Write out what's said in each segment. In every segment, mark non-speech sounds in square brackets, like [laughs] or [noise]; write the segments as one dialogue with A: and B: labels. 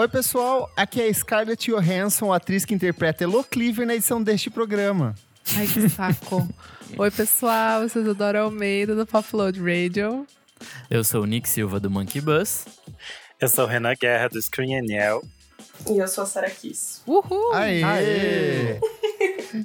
A: Oi, pessoal. Aqui é a Scarlett Johansson, atriz que interpreta Elo Cleaver na edição deste programa.
B: Ai, que saco. [laughs] Oi, pessoal. Eu sou Isadora Almeida, do Popload Radio.
C: Eu sou o Nick Silva, do Monkey Bus.
D: Eu sou o Renan Guerra, do Screen Aniel.
E: E eu sou a Sarah Kiss.
B: Uhul!
A: Aê!
C: Aê!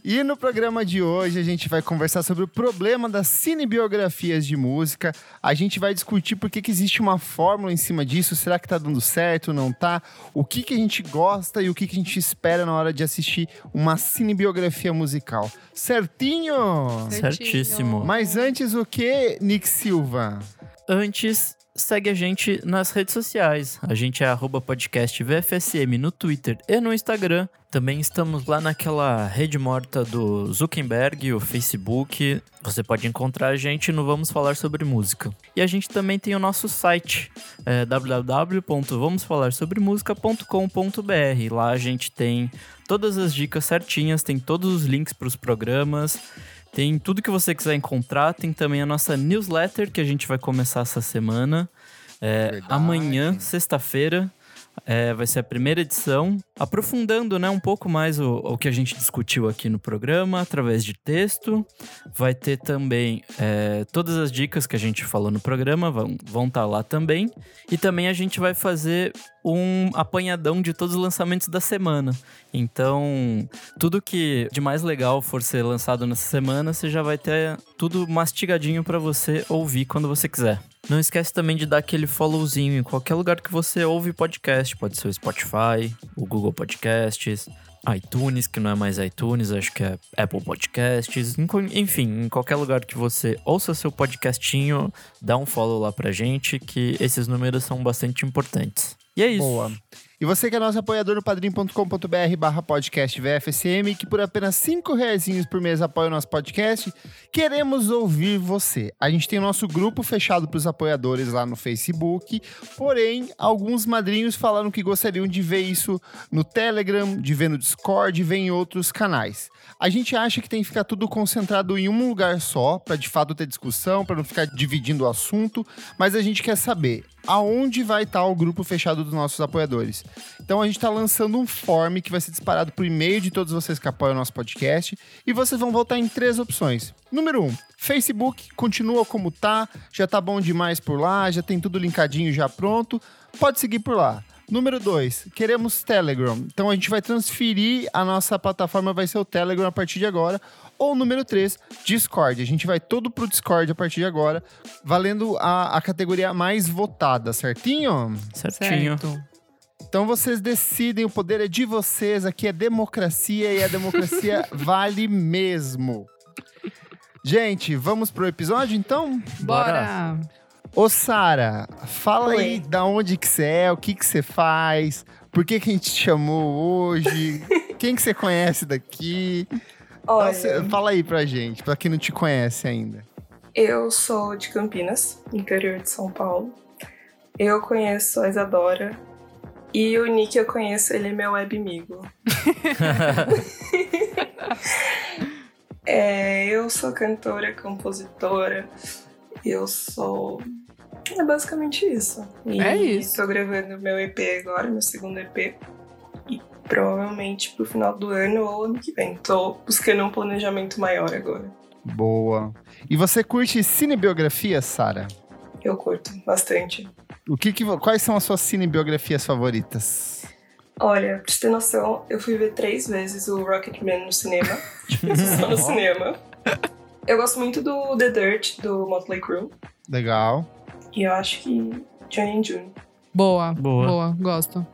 A: E no programa de hoje a gente vai conversar sobre o problema das cinebiografias de música. A gente vai discutir por que, que existe uma fórmula em cima disso. Será que tá dando certo, não tá? O que, que a gente gosta e o que, que a gente espera na hora de assistir uma cinebiografia musical. Certinho?
C: Certíssimo.
A: Mas antes o que, Nick Silva?
C: Antes, segue a gente nas redes sociais. A gente é arroba podcast VFSM no Twitter e no Instagram. Também estamos lá naquela rede morta do Zuckerberg, o Facebook. Você pode encontrar a gente no Vamos Falar Sobre Música. E a gente também tem o nosso site, é, www.vamosfalarsobremusica.com.br. Lá a gente tem todas as dicas certinhas, tem todos os links para os programas. Tem tudo que você quiser encontrar. Tem também a nossa newsletter que a gente vai começar essa semana. É, amanhã, sexta-feira, é, vai ser a primeira edição, aprofundando né, um pouco mais o, o que a gente discutiu aqui no programa, através de texto. Vai ter também é, todas as dicas que a gente falou no programa, vão estar tá lá também. E também a gente vai fazer um apanhadão de todos os lançamentos da semana. Então, tudo que de mais legal for ser lançado nessa semana, você já vai ter tudo mastigadinho para você ouvir quando você quiser. Não esquece também de dar aquele followzinho em qualquer lugar que você ouve podcast. Pode ser o Spotify, o Google Podcasts, iTunes, que não é mais iTunes, acho que é Apple Podcasts. Enfim, em qualquer lugar que você ouça seu podcastinho, dá um follow lá pra gente, que esses números são bastante importantes. E é isso.
A: Boa. E você que é nosso apoiador no padrim.com.br barra podcast VFSM, que por apenas cinco reais por mês apoia o nosso podcast, queremos ouvir você. A gente tem o nosso grupo fechado para os apoiadores lá no Facebook, porém, alguns madrinhos falaram que gostariam de ver isso no Telegram, de ver no Discord, de ver em outros canais. A gente acha que tem que ficar tudo concentrado em um lugar só, para de fato ter discussão, para não ficar dividindo o assunto, mas a gente quer saber aonde vai estar o grupo fechado dos nossos apoiadores. Então a gente está lançando um form que vai ser disparado por e-mail de todos vocês que apoiam o nosso podcast e vocês vão votar em três opções. Número um, Facebook continua como tá, já tá bom demais por lá, já tem tudo linkadinho já pronto, pode seguir por lá. Número 2, queremos Telegram. Então a gente vai transferir a nossa plataforma, vai ser o Telegram a partir de agora. Ou número 3, Discord. A gente vai todo pro Discord a partir de agora, valendo a, a categoria mais votada, certinho?
C: Certinho.
B: Certo.
A: Então vocês decidem, o poder é de vocês, aqui é democracia e a democracia [laughs] vale mesmo. Gente, vamos pro episódio então?
B: Bora!
A: Ô Sara, fala
E: Oi.
A: aí da onde que você é, o que que você faz, por que que a gente te chamou hoje, [laughs] quem que você conhece daqui.
E: Olha,
A: Nossa, fala aí pra gente, pra quem não te conhece ainda.
E: eu sou de Campinas, interior de São Paulo. Eu conheço a Isadora. E o Nick eu conheço, ele é meu web amigo. [laughs] [laughs] É, eu sou cantora, compositora. Eu sou. É basicamente isso. E
B: É isso.
E: Tô gravando meu EP agora, meu segundo EP. E provavelmente pro final do ano ou ano que vem. Tô buscando um planejamento maior agora.
A: Boa. E você curte cinebiografia, Sara?
E: Eu curto bastante.
A: O que que, quais são as suas cinebiografias favoritas?
E: Olha, pra você ter noção, eu fui ver três vezes o Rocketman no cinema. [laughs] tipo, só no cinema. Eu gosto muito do The Dirt, do Motley Crue.
A: Legal.
E: E eu acho que Johnny and June.
B: Boa,
C: Boa.
B: boa, gosto.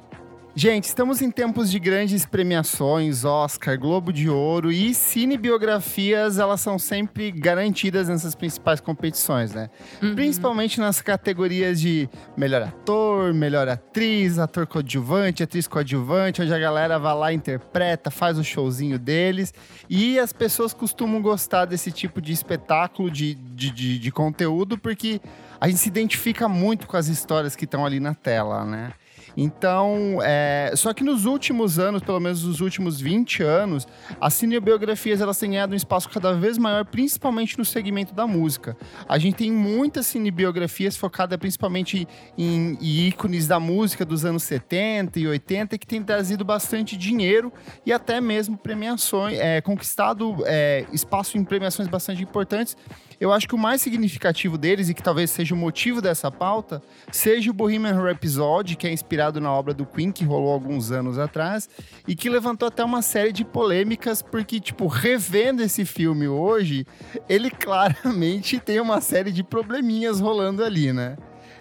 A: Gente, estamos em tempos de grandes premiações, Oscar, Globo de Ouro e cinebiografias, elas são sempre garantidas nessas principais competições, né?
B: Uhum.
A: Principalmente nas categorias de melhor ator, melhor atriz, ator coadjuvante, atriz coadjuvante, onde a galera vai lá, interpreta, faz o showzinho deles. E as pessoas costumam gostar desse tipo de espetáculo, de, de, de, de conteúdo, porque a gente se identifica muito com as histórias que estão ali na tela, né? Então, é, só que nos últimos anos, pelo menos nos últimos 20 anos, as cinebiografias elas têm ganhado um espaço cada vez maior, principalmente no segmento da música. A gente tem muitas cinebiografias focadas principalmente em ícones da música dos anos 70 e 80 que tem trazido bastante dinheiro e até mesmo premiações, é, conquistado é, espaço em premiações bastante importantes. Eu acho que o mais significativo deles, e que talvez seja o motivo dessa pauta, seja o Bohemian Rhapsody, que é inspirado na obra do Queen, que rolou alguns anos atrás, e que levantou até uma série de polêmicas, porque, tipo, revendo esse filme hoje, ele [laughs] claramente tem uma série de probleminhas rolando ali, né?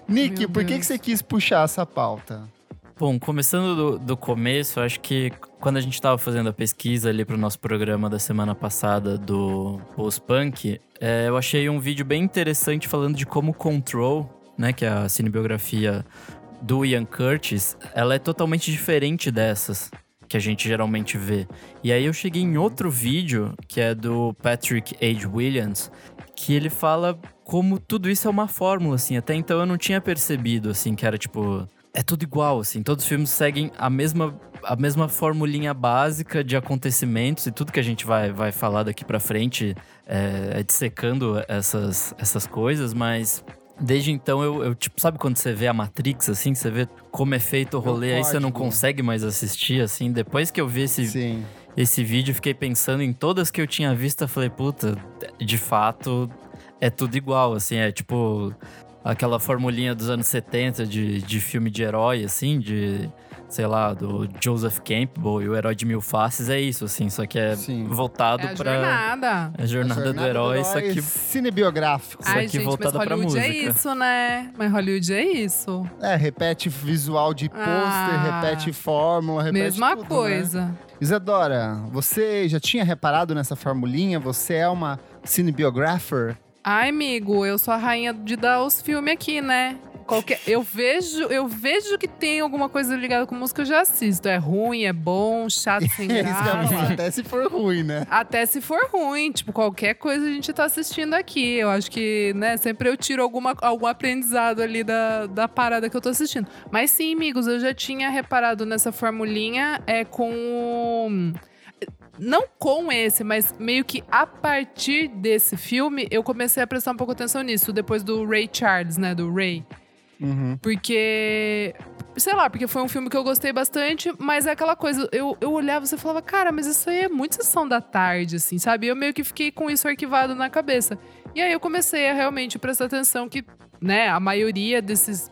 A: Nick,
B: Meu
A: por que,
B: Deus.
A: que você quis puxar essa pauta?
C: Bom, começando do, do começo, acho que quando a gente estava fazendo a pesquisa ali para o nosso programa da semana passada do Post-Punk, é, eu achei um vídeo bem interessante falando de como Control, né, que é a cinebiografia do Ian Curtis, ela é totalmente diferente dessas que a gente geralmente vê. E aí eu cheguei em outro vídeo, que é do Patrick H. Williams, que ele fala como tudo isso é uma fórmula, assim. Até então eu não tinha percebido, assim, que era tipo é tudo igual, assim. Todos os filmes seguem a mesma, a mesma formulinha básica de acontecimentos e tudo que a gente vai, vai falar daqui pra frente é, é dissecando essas, essas coisas, mas. Desde então, eu, eu, tipo, sabe quando você vê a Matrix, assim, você vê como é feito o rolê, aí você não consegue mais assistir, assim. Depois que eu vi esse,
A: Sim.
C: esse vídeo, fiquei pensando em todas que eu tinha visto, eu falei, puta, de fato, é tudo igual, assim, é tipo aquela formulinha dos anos 70 de, de filme de herói, assim, de, sei lá, do Joseph Campbell e o Herói de Mil Faces, é isso, assim, só que é
A: Sim.
C: voltado
B: É a
C: pra...
B: jornada.
C: A jornada, do herói, isso aqui...
A: Cinebiográfico.
C: Isso
B: Ai,
C: aqui
B: gente,
C: voltada
B: mas
C: pra
B: Hollywood é
C: música.
B: isso, né? Mas Hollywood é isso.
A: É, repete visual de pôster,
B: Ah.
A: repete fórmula, repete
B: Mesma
A: tudo, né?
B: coisa.
A: Isadora, você já tinha reparado nessa formulinha? Você é uma cinebiographer?
B: Ai, amigo, eu sou a rainha de dar os filmes aqui, né? Qualquer, eu vejo, eu vejo que tem alguma coisa ligada com música, eu já assisto. É ruim, é bom, chato, sem [laughs]
A: falar,
B: graça.
A: até se for ruim, né?
B: Até se for ruim, tipo, qualquer coisa a gente tá assistindo aqui. Eu acho que, né, sempre eu tiro alguma, algum aprendizado ali da, da parada que eu tô assistindo. Mas sim, amigos, eu já tinha reparado nessa formulinha é com. o- Não com esse, mas meio que a partir desse filme, eu comecei a prestar um pouco atenção nisso, depois do Ray Charles, né? Do Ray.
A: Uhum.
B: Porque. Sei lá, porque foi um filme que eu gostei bastante, mas é aquela coisa, eu, eu olhava e falava, cara, mas isso aí é muito sessão da tarde, assim, sabe? Eu meio que fiquei com isso arquivado na cabeça. E aí eu comecei a realmente prestar atenção que, né, a maioria desses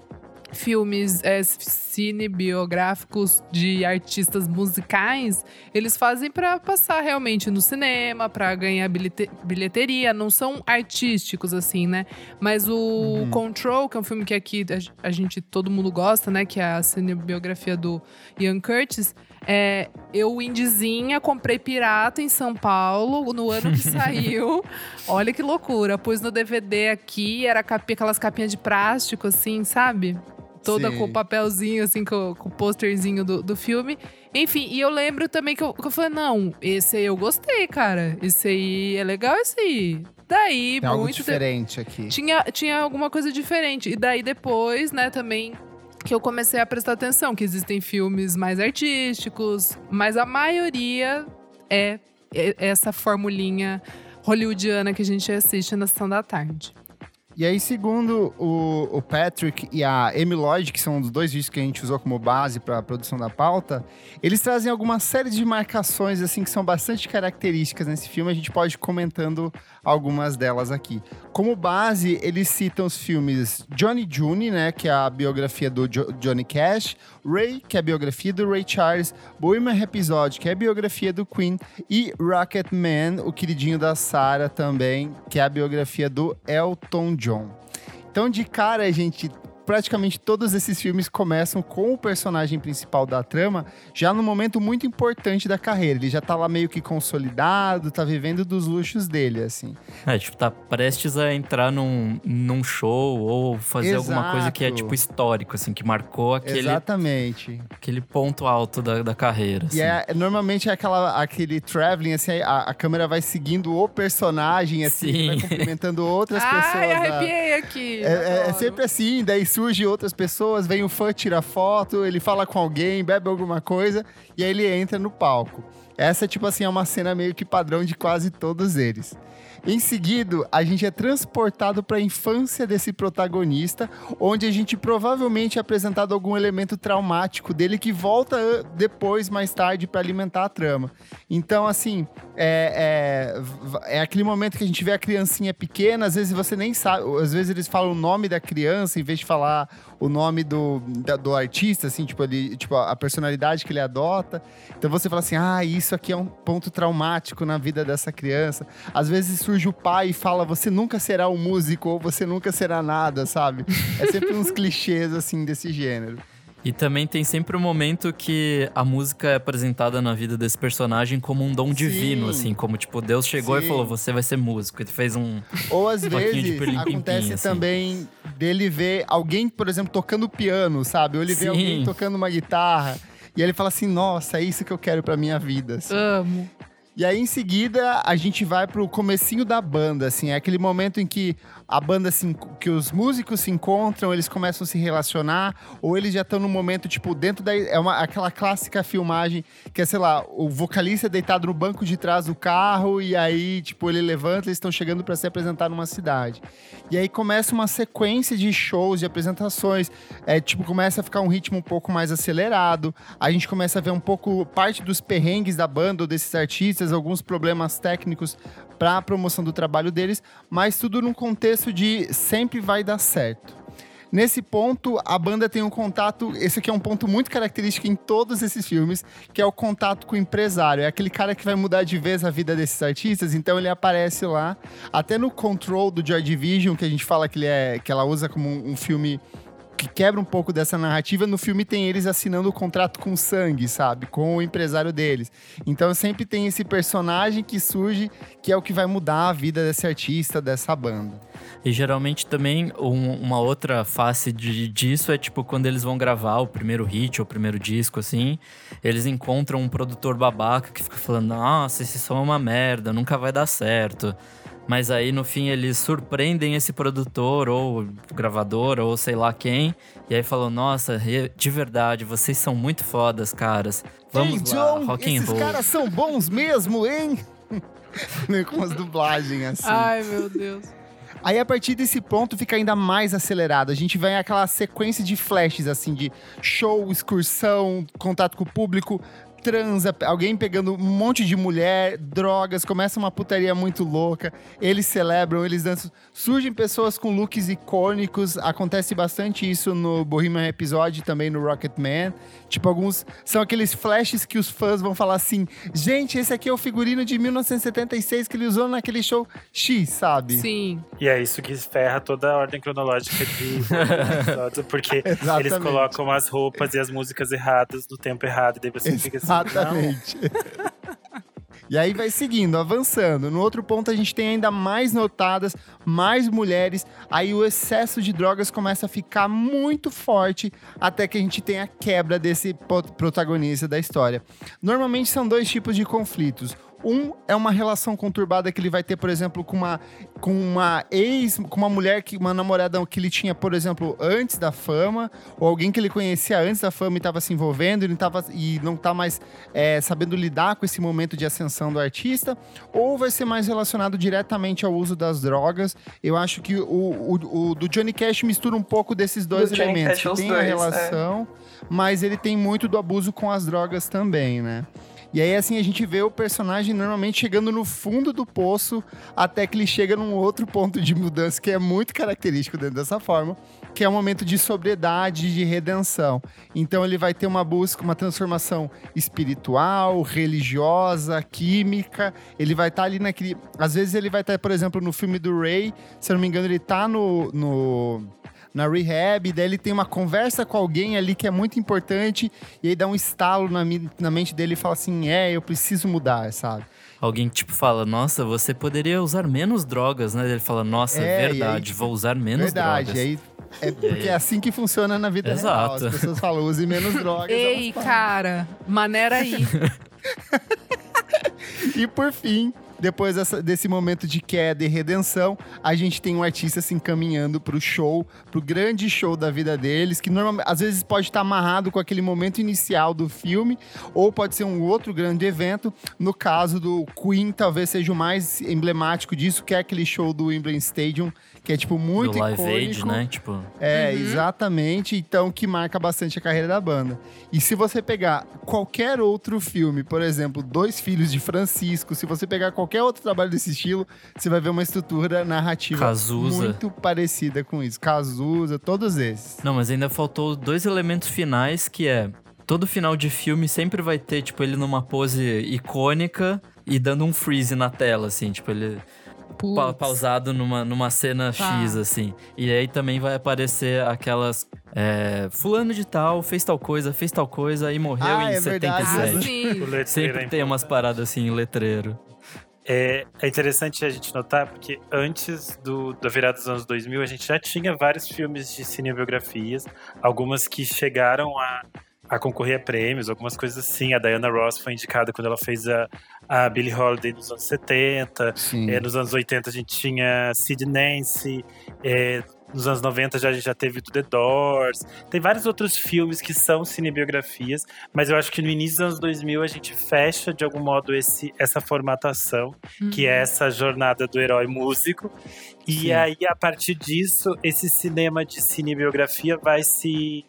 B: filmes é, cinebiográficos de artistas musicais, eles fazem pra passar realmente no cinema, pra ganhar bilhete- bilheteria, não são artísticos assim, né? Mas o Control, que é um filme que aqui a, gente todo mundo gosta, né, que é a cinebiografia do Ian Curtis, é, eu indizinha comprei pirata em São Paulo no ano que [laughs] saiu. Olha que loucura, pus no DVD aqui, era capi, aquelas capinhas de plástico assim, sabe? Toda
A: Sim.
B: com o papelzinho, assim, com, com o posterzinho do, do filme. Enfim, e eu lembro também que eu, que eu falei, não, esse aí eu gostei, cara. Esse aí é legal, esse aí. Daí,
A: Tem algo
B: muito de-
A: diferente aqui.
B: tinha, tinha alguma coisa diferente. E daí depois, né, também que eu comecei a prestar atenção que existem filmes mais artísticos, mas a maioria é é essa formulinha hollywoodiana que a gente assiste na sessão da tarde.
A: E aí, segundo o, o Patrick e a Amy Lloyd, que são os dois vídeos que a gente usou como base para a produção da pauta, eles trazem alguma série de marcações assim que são bastante características nesse filme. A gente pode ir comentando algumas delas aqui. Como base, eles citam os filmes Johnny June, né, que é a biografia do Jo- Johnny Cash, Ray, que é a biografia do Ray Charles, Bohemian Rhapsody, que é a biografia do Queen, e Rocket Man, o queridinho da Sarah também, que é a biografia do Elton John. Então, de cara, a gente praticamente todos esses filmes começam com o personagem principal da trama já num momento muito importante da carreira. Ele já tá lá meio que consolidado, tá vivendo dos luxos dele, assim.
C: É, tipo, tá prestes a entrar num, num show ou fazer alguma coisa que é,
A: Exato.
C: tipo, histórico, assim, que marcou aquele,
A: Exatamente.
C: aquele ponto alto da, da carreira.
A: E
C: assim.
A: é, normalmente é aquela, aquele traveling, assim, a, a câmera vai seguindo o personagem, assim,
C: Sim.
A: vai cumprimentando [laughs] outras
B: Ai,
A: pessoas. da-
B: arrepiei aqui.
A: É, é- é sempre assim, daí surge outras pessoas, vem o fã, tira foto, ele fala com alguém, bebe alguma coisa e aí ele entra no palco. Essa, tipo assim, é uma cena meio que padrão de quase todos eles. Em seguida, a gente é transportado para a infância desse protagonista, onde a gente provavelmente é apresentado algum elemento traumático dele que volta ah, depois, mais tarde, para alimentar a trama. Então, assim, é, é, é, aquele momento que a gente vê a criancinha pequena, às vezes você nem sabe, às vezes eles falam o nome da criança em vez de falar o nome do, da, do artista, assim, tipo, ele, tipo, a personalidade que ele adota. Então você fala assim: ah, isso aqui é um ponto traumático na vida dessa criança. Às vezes surge o pai e fala: você nunca será um músico ou você nunca será nada, sabe? É sempre uns [laughs] clichês, assim, desse gênero.
C: E também tem sempre um momento que a música é apresentada na vida desse personagem como um dom Sim. divino, assim, como tipo, Deus chegou Sim. e falou: você vai ser músico. Ele fez um.
A: Ou às vezes acontece assim. também dele ver alguém, por exemplo, tocando piano, sabe? Ou ele Sim. vê alguém tocando uma guitarra. E ele fala assim: nossa, é isso que eu quero pra minha vida. Assim.
B: Amo.
A: E aí, em seguida, a gente vai pro comecinho da banda, assim. É aquele momento em que a banda, assim, que os músicos se encontram, eles começam a se relacionar, ou eles já estão no momento, tipo, dentro da. É uma, aquela clássica filmagem que é, sei lá, o vocalista deitado no banco de trás do carro, e aí, tipo, ele levanta, eles estão chegando para se apresentar numa cidade. E aí começa uma sequência de shows, de apresentações. É, tipo, começa a ficar um ritmo um pouco mais acelerado. A gente começa a ver um pouco parte dos perrengues da banda ou desses artistas, alguns problemas técnicos para a promoção do trabalho deles, mas tudo num contexto de sempre vai dar certo. Nesse ponto, a banda tem um contato. Esse aqui é um ponto muito característico em todos esses filmes, que é o contato com o empresário. É aquele cara que vai mudar de vez a vida desses artistas, então ele aparece lá. Até no Control do Joy Division, que a gente fala que, ele é, que ela usa como um, um filme que quebra um pouco dessa narrativa, no filme tem eles assinando o contrato com sangue, sabe? Com o empresário deles. Então sempre tem esse personagem que surge, que é o que vai mudar a vida desse artista, dessa banda.
C: E geralmente também um, uma outra face de, disso é tipo quando eles vão gravar o primeiro hit ou o primeiro disco, assim, eles encontram um produtor babaca que fica falando: Nossa, esse som é uma merda, nunca vai dar certo. Mas aí no fim eles surpreendem esse produtor ou gravador ou sei lá quem. E aí falam: Nossa, de verdade, vocês são muito fodas, caras. Vamos
A: Ei,
C: lá,
A: John,
C: rock and roll.
A: Esses caras são bons mesmo, hein? [laughs] Com as dublagens assim.
B: Ai, meu Deus.
A: Aí a partir desse ponto fica ainda mais acelerado. A gente vai aquela sequência de flashes assim de show, excursão, contato com o público, transa, alguém pegando um monte de mulher, drogas, começa uma putaria muito louca. Eles celebram, eles dançam. Surgem pessoas com looks icônicos. Acontece bastante isso no Bohemian Episódio também no Rocket Man. Tipo, alguns são aqueles flashes que os fãs vão falar assim: gente, esse aqui é o figurino de 1976 que ele usou naquele show X, sabe?
B: Sim.
D: E é isso que ferra toda a ordem cronológica de [laughs] episódio, porque eles colocam as roupas e as músicas erradas no tempo errado, e daí você fica assim.
A: Exatamente. [laughs] E aí vai seguindo, avançando. No outro ponto, a gente tem ainda mais notadas, mais mulheres. Aí o excesso de drogas começa a ficar muito forte até que a gente tem a quebra desse protagonista da história. Normalmente são dois tipos de conflitos. Um é uma relação conturbada que ele vai ter, por exemplo, com uma, com uma ex, com uma mulher, que, uma namorada que ele tinha, por exemplo, antes da fama, ou alguém que ele conhecia antes da fama e estava se envolvendo e não, tava, e não tá mais é, sabendo lidar com esse momento de ascensão do artista, ou vai ser mais relacionado diretamente ao uso das drogas. Eu acho que o, o, o do Johnny Cash mistura um pouco desses dois do elementos. tem dois, a é. relação, é. mas ele tem muito do abuso com as drogas também, né? E aí, assim, a gente vê o personagem normalmente chegando no fundo do poço até que ele chega num outro ponto de mudança que é muito característico dentro dessa forma, que é um momento de sobriedade, de redenção. Então, ele vai ter uma busca, uma transformação espiritual, religiosa, química. Ele vai estar tá ali naquele. Às vezes, ele vai estar, tá, por exemplo, no filme do Ray, se eu não me engano, ele tá no, no na rehab, daí ele tem uma conversa com alguém ali que é muito importante, e aí dá um estalo na, na mente dele e fala assim: é, eu preciso mudar, sabe?
C: Alguém tipo fala, nossa, você poderia usar menos drogas, né? Ele fala, nossa, é, verdade, aí, vou usar menos
A: verdade,
C: drogas.
A: Aí, é porque é assim que funciona na vida Exato. real. As pessoas falam, use menos [laughs] drogas.
B: Ei, cara, maneira aí. [laughs]
A: e por fim, depois dessa, desse momento de queda e redenção, a gente tem um artista se encaminhando pro show, pro grande show da vida deles, que normalmente, às vezes pode estar amarrado com aquele momento inicial do filme, ou pode ser um outro grande evento. No caso do Queen, talvez seja o mais emblemático disso, que é aquele show do Wembley Stadium, que é, tipo, muito do
C: Live
A: icônico.
C: Age, né? Tipo...
A: É, uhum. exatamente. Então, que marca bastante a carreira da banda. E se você pegar qualquer outro filme, por exemplo, Dois Filhos de Francisco, se você pegar qualquer outro trabalho desse estilo, você vai ver uma estrutura narrativa
C: Cazuza.
A: muito parecida com isso. Cazuza, todos esses.
C: Não, mas ainda faltou dois elementos finais, que é... Todo final de filme sempre vai ter, tipo, ele numa pose icônica e dando um freeze na tela, assim. Tipo, ele pa pausado numa, numa cena tá. X, assim. E aí também vai aparecer aquelas. É, fulano de tal fez tal coisa, fez tal coisa e morreu ah, em é 77. Ah, Sempre é tem umas paradas assim em letreiro.
D: É, é, interessante a gente notar, porque antes do, da virada dos anos 2000, a gente já tinha vários filmes de cinebiografias, algumas que chegaram a, a concorrer a prêmios, algumas coisas assim. A Diana Ross foi indicada quando ela fez a, a Billie Holiday nos anos 70. É, nos anos 80 a gente tinha Sid Nancy. É, nos anos 90 já, a gente já teve do The Doors. Tem vários outros filmes que são cinebiografias, mas eu acho que no início dos anos 2000 a gente fecha de algum modo esse, essa formatação, uhum. que é uhum. essa jornada do herói músico. E Sim. aí, a partir disso, esse cinema de cinebiografia vai se.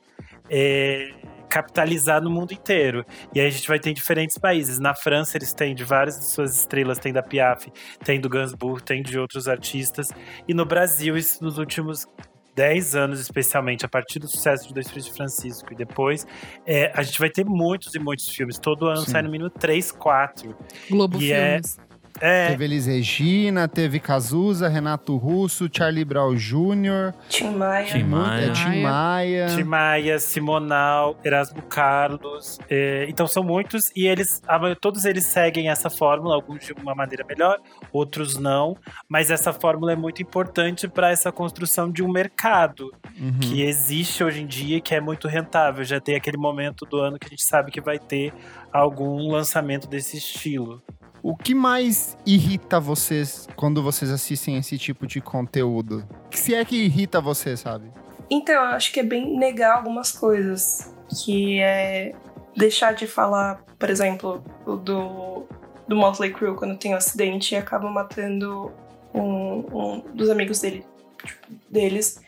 D: É, capitalizar no mundo inteiro. E aí a gente vai ter em diferentes países. Na França eles têm de várias de suas estrelas, tem da Piaf, tem do Gainsbourg, tem de outros artistas. E no Brasil, isso nos últimos 10 anos, especialmente, a partir do sucesso de Dois Filhos de Francisco e depois, é, a gente vai ter muitos e muitos filmes. Todo ano Sim. sai no mínimo 3, 4.
B: Globo e é Filmes.
A: É, é. Teve Elis Regina, teve Cazuza, Renato Russo, Charlie Brown Jr.
E: Tim Maia.
C: Tim Maia.
A: É, Tim Maia.
D: Tim Maia, Simonal, Erasmo Carlos. É, então são muitos e eles, todos eles seguem essa fórmula, alguns de uma maneira melhor, outros não. Mas essa fórmula é muito importante para essa construção de um mercado uhum. que existe hoje em dia e que é muito rentável. Já tem aquele momento do ano que a gente sabe que vai ter algum lançamento desse estilo.
A: O que mais irrita vocês quando vocês assistem esse tipo de conteúdo? Se é que irrita você, sabe?
E: Então, eu acho que é bem negar algumas coisas. Que é deixar de falar, por exemplo, do, do Motley Crue quando tem um acidente e acaba matando um, um dos amigos dele, tipo, deles.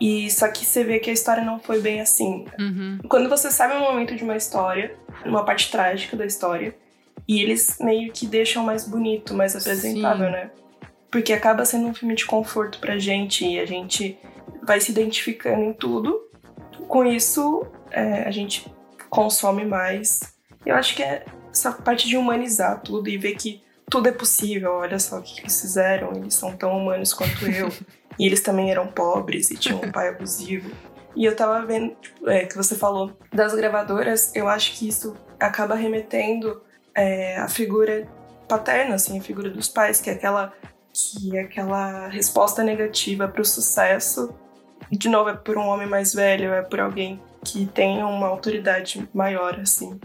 E: E só que você vê que a história não foi bem assim.
B: Uhum.
E: Quando você sabe um momento de uma história, uma parte trágica da história, e eles meio que deixam mais bonito, mais apresentável, Sim. né? Porque acaba sendo um filme de conforto pra gente e a gente vai se identificando em tudo. Com isso, é, a gente consome mais. Eu acho que é essa parte de humanizar tudo e ver que tudo é possível. Olha só o que eles fizeram, eles são tão humanos quanto eu. [laughs] e eles também eram pobres e tinham um pai abusivo. E eu tava vendo é, que você falou das gravadoras, eu acho que isso acaba remetendo é, a figura paterna, assim, a figura dos pais, que é aquela, que é aquela resposta negativa para o sucesso. De novo, é por um homem mais velho, é por alguém que tem uma autoridade maior, assim.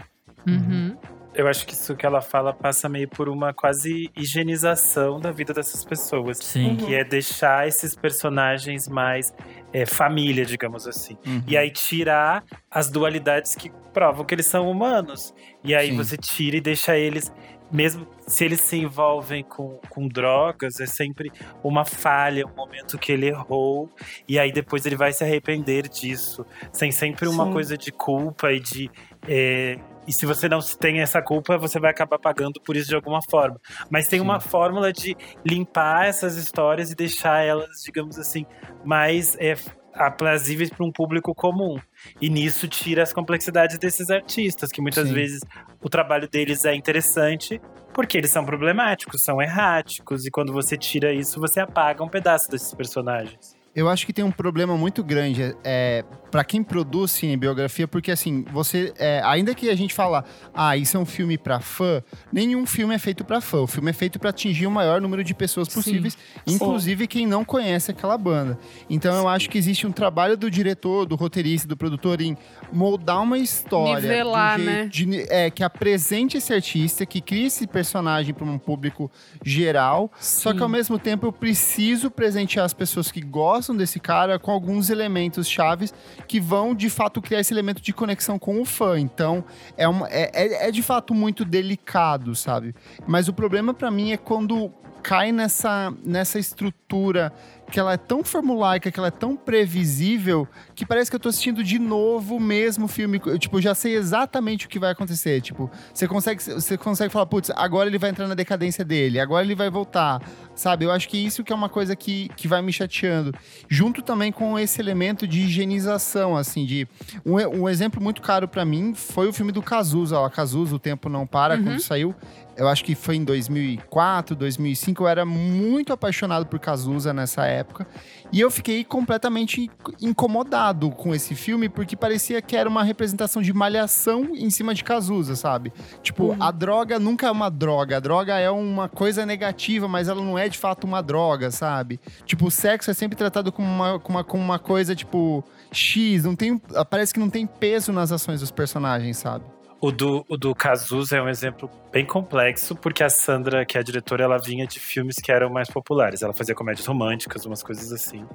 B: Uhum.
D: Eu acho que isso que ela fala passa meio por uma quase higienização da vida dessas pessoas.
C: Sim.
D: Que é deixar esses personagens mais é, família, digamos assim. Uhum. E aí tirar as dualidades que provam que eles são humanos. E aí Sim. você tira e deixa eles mesmo se eles se envolvem com, com drogas, é sempre uma falha, um momento que ele errou, e aí depois ele vai se arrepender disso. Sem sempre uma Sim. coisa de culpa e de. É, e se você não tem essa culpa, você vai acabar pagando por isso de alguma forma. Mas tem Sim. uma fórmula de limpar essas histórias e deixar elas, digamos assim, mais é, aprazíveis para um público comum. E nisso tira as complexidades desses artistas, que muitas Sim. vezes o trabalho deles é interessante porque eles são problemáticos, são erráticos, e quando você tira isso, você apaga um pedaço desses personagens.
A: Eu acho que tem um problema muito grande é, para quem produz cinebiografia, porque assim, você. É, ainda que a gente fala, ah, isso é um filme para fã, nenhum filme é feito para fã. O filme é feito para atingir o maior número de pessoas possíveis, Sim. inclusive Sim. quem não conhece aquela banda. Então eu acho que existe um trabalho do diretor, do roteirista, do produtor em moldar uma história.
B: Nivelar, né? De,
A: é, que apresente esse artista, que crie esse personagem para um público geral. Sim. Só que ao mesmo tempo eu preciso presentear as pessoas que gostam gostam desse cara com alguns elementos chaves que vão de fato criar esse elemento de conexão com o fã. Então é, uma, é, é, é de fato muito delicado, sabe? Mas o problema para mim é quando cai nessa, nessa estrutura que ela é tão formulaica, que ela é tão previsível, que parece que eu tô assistindo de novo o mesmo filme. Eu, tipo, já sei exatamente o que vai acontecer. Tipo, você consegue, você consegue falar, putz, agora ele vai entrar na decadência dele, agora ele vai voltar. Sabe? Eu acho que isso que é uma coisa que, que vai me chateando. Junto também com esse elemento de higienização, assim, de... Um, um exemplo muito caro para mim foi o filme do Cazuza, ó, Cazuza, O Tempo Não Para, uhum. quando saiu eu acho que foi em 2004, 2005, eu era muito apaixonado por Cazuza nessa época. E eu fiquei completamente incomodado com esse filme, porque parecia que era uma representação de malhação em cima de Cazuza, sabe? Tipo, uhum. a droga nunca é uma droga. A droga é uma coisa negativa, mas ela não é de fato uma droga, sabe? Tipo, o sexo é sempre tratado como uma, como uma, como uma coisa, tipo, X. Não tem, parece que não tem peso nas ações dos personagens, sabe?
D: O do, o do Cazuza é um exemplo bem complexo, porque a Sandra, que é a diretora, ela vinha de filmes que eram mais populares. Ela fazia comédias românticas, umas coisas assim.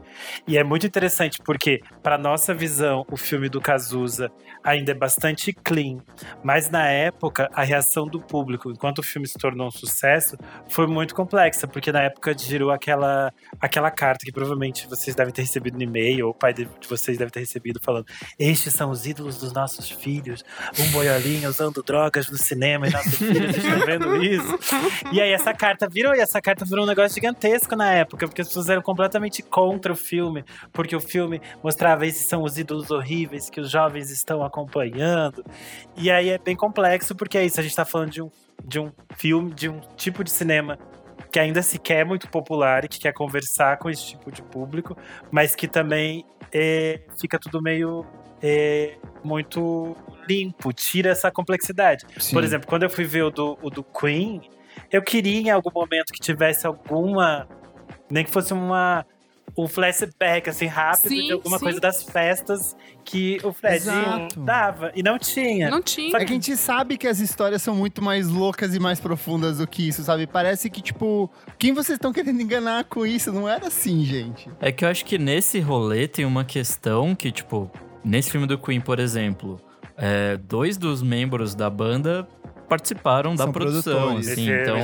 D: E é muito interessante, porque, para nossa visão, o filme do Cazuza ainda é bastante clean. Mas na época, a reação do público, enquanto o filme se tornou um sucesso, foi muito complexa, porque na época girou aquela, aquela carta que provavelmente vocês devem ter recebido no e-mail, ou o pai de vocês deve ter recebido, falando: Estes são os ídolos dos nossos filhos, um boiolinha usando drogas no cinema e nossos filhos estão vendo isso. E aí essa carta virou, e essa carta virou um negócio gigantesco na época, porque as pessoas eram completamente contra o filme, porque o filme mostrava esses são os ídolos horríveis que os jovens estão. E aí é bem complexo, porque é isso, a gente tá falando de um, de um filme, de um tipo de cinema que ainda se quer muito popular e que quer conversar com esse tipo de público, mas que também é, fica tudo meio é, muito limpo, tira essa complexidade. Sim. Por exemplo, quando eu fui ver o do, o do Queen, eu queria em algum momento que tivesse alguma. Nem que fosse uma um flashback, assim, rápido sim, de alguma sim. coisa das festas que o Fred Exato. dava. E não tinha.
B: Não tinha.
A: É que a gente sabe que as histórias são muito mais loucas e mais profundas do que isso, sabe? Parece que, tipo, quem vocês estão querendo enganar com isso? Não era assim, gente.
C: É que eu acho que nesse rolê tem uma questão que, tipo, nesse filme do Queen, por exemplo, é, dois dos membros da banda participaram São da produção, assim, então,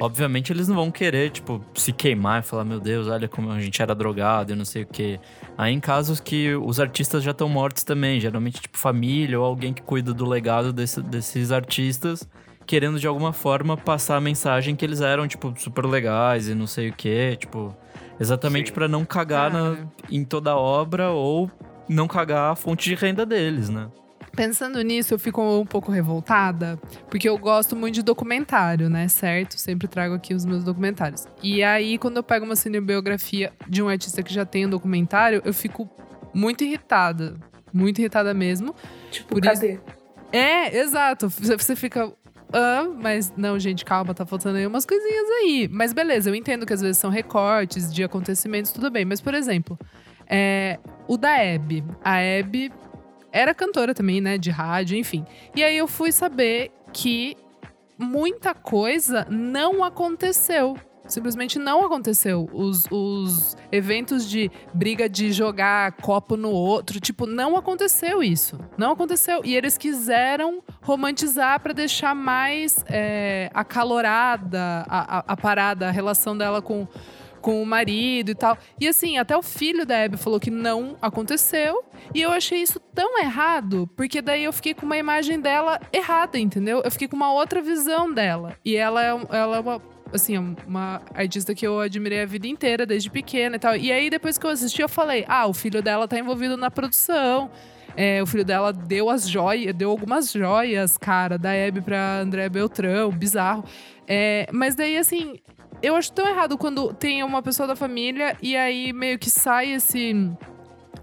C: obviamente eles não vão querer, tipo, se queimar e falar, meu Deus, olha como a gente era drogado e não sei o quê. Aí em casos que os artistas já estão mortos também, geralmente, tipo, família ou alguém que cuida do legado desse, desses artistas, querendo de alguma forma passar a mensagem que eles eram, tipo, super legais e não sei o quê, tipo, exatamente para não cagar na, em toda a obra ou não cagar a fonte de renda deles, né?
B: Pensando nisso, eu fico um pouco revoltada, porque eu gosto muito de documentário, né? Certo? Sempre trago aqui os meus documentários. E aí, quando eu pego uma cinebiografia de um artista que já tem um documentário, eu fico muito irritada. Muito irritada mesmo.
E: Tipo, Por cadê? Isso...
B: É, exato. Você fica. Ah, mas não, gente, calma, tá faltando aí umas coisinhas aí. Mas beleza, eu entendo que às vezes são recortes de acontecimentos, tudo bem. Mas, por exemplo, é, o da Hebe. A Hebe era cantora também, né? De rádio, enfim. E aí eu fui saber que muita coisa não aconteceu. Simplesmente não aconteceu. Os, os eventos de briga de jogar copo no outro, tipo, não aconteceu isso. Não aconteceu. E eles quiseram romantizar para deixar mais é, acalorada a, a, a parada, a relação dela com com o marido e tal. E assim, até o filho da Abby falou que não aconteceu. E eu achei isso tão errado, porque daí eu fiquei com uma imagem dela errada, entendeu? Eu fiquei com uma outra visão dela. E ela é, ela é uma assim, uma artista que eu admirei a vida inteira, desde pequena e tal. E aí, depois que eu assisti, eu falei: ah, o filho dela tá envolvido na produção. É, o filho dela deu as joias, deu algumas joias, cara, da Hebe pra André Beltrão, bizarro. É, mas daí, assim, eu acho tão errado quando tem uma pessoa da família e aí meio que sai esse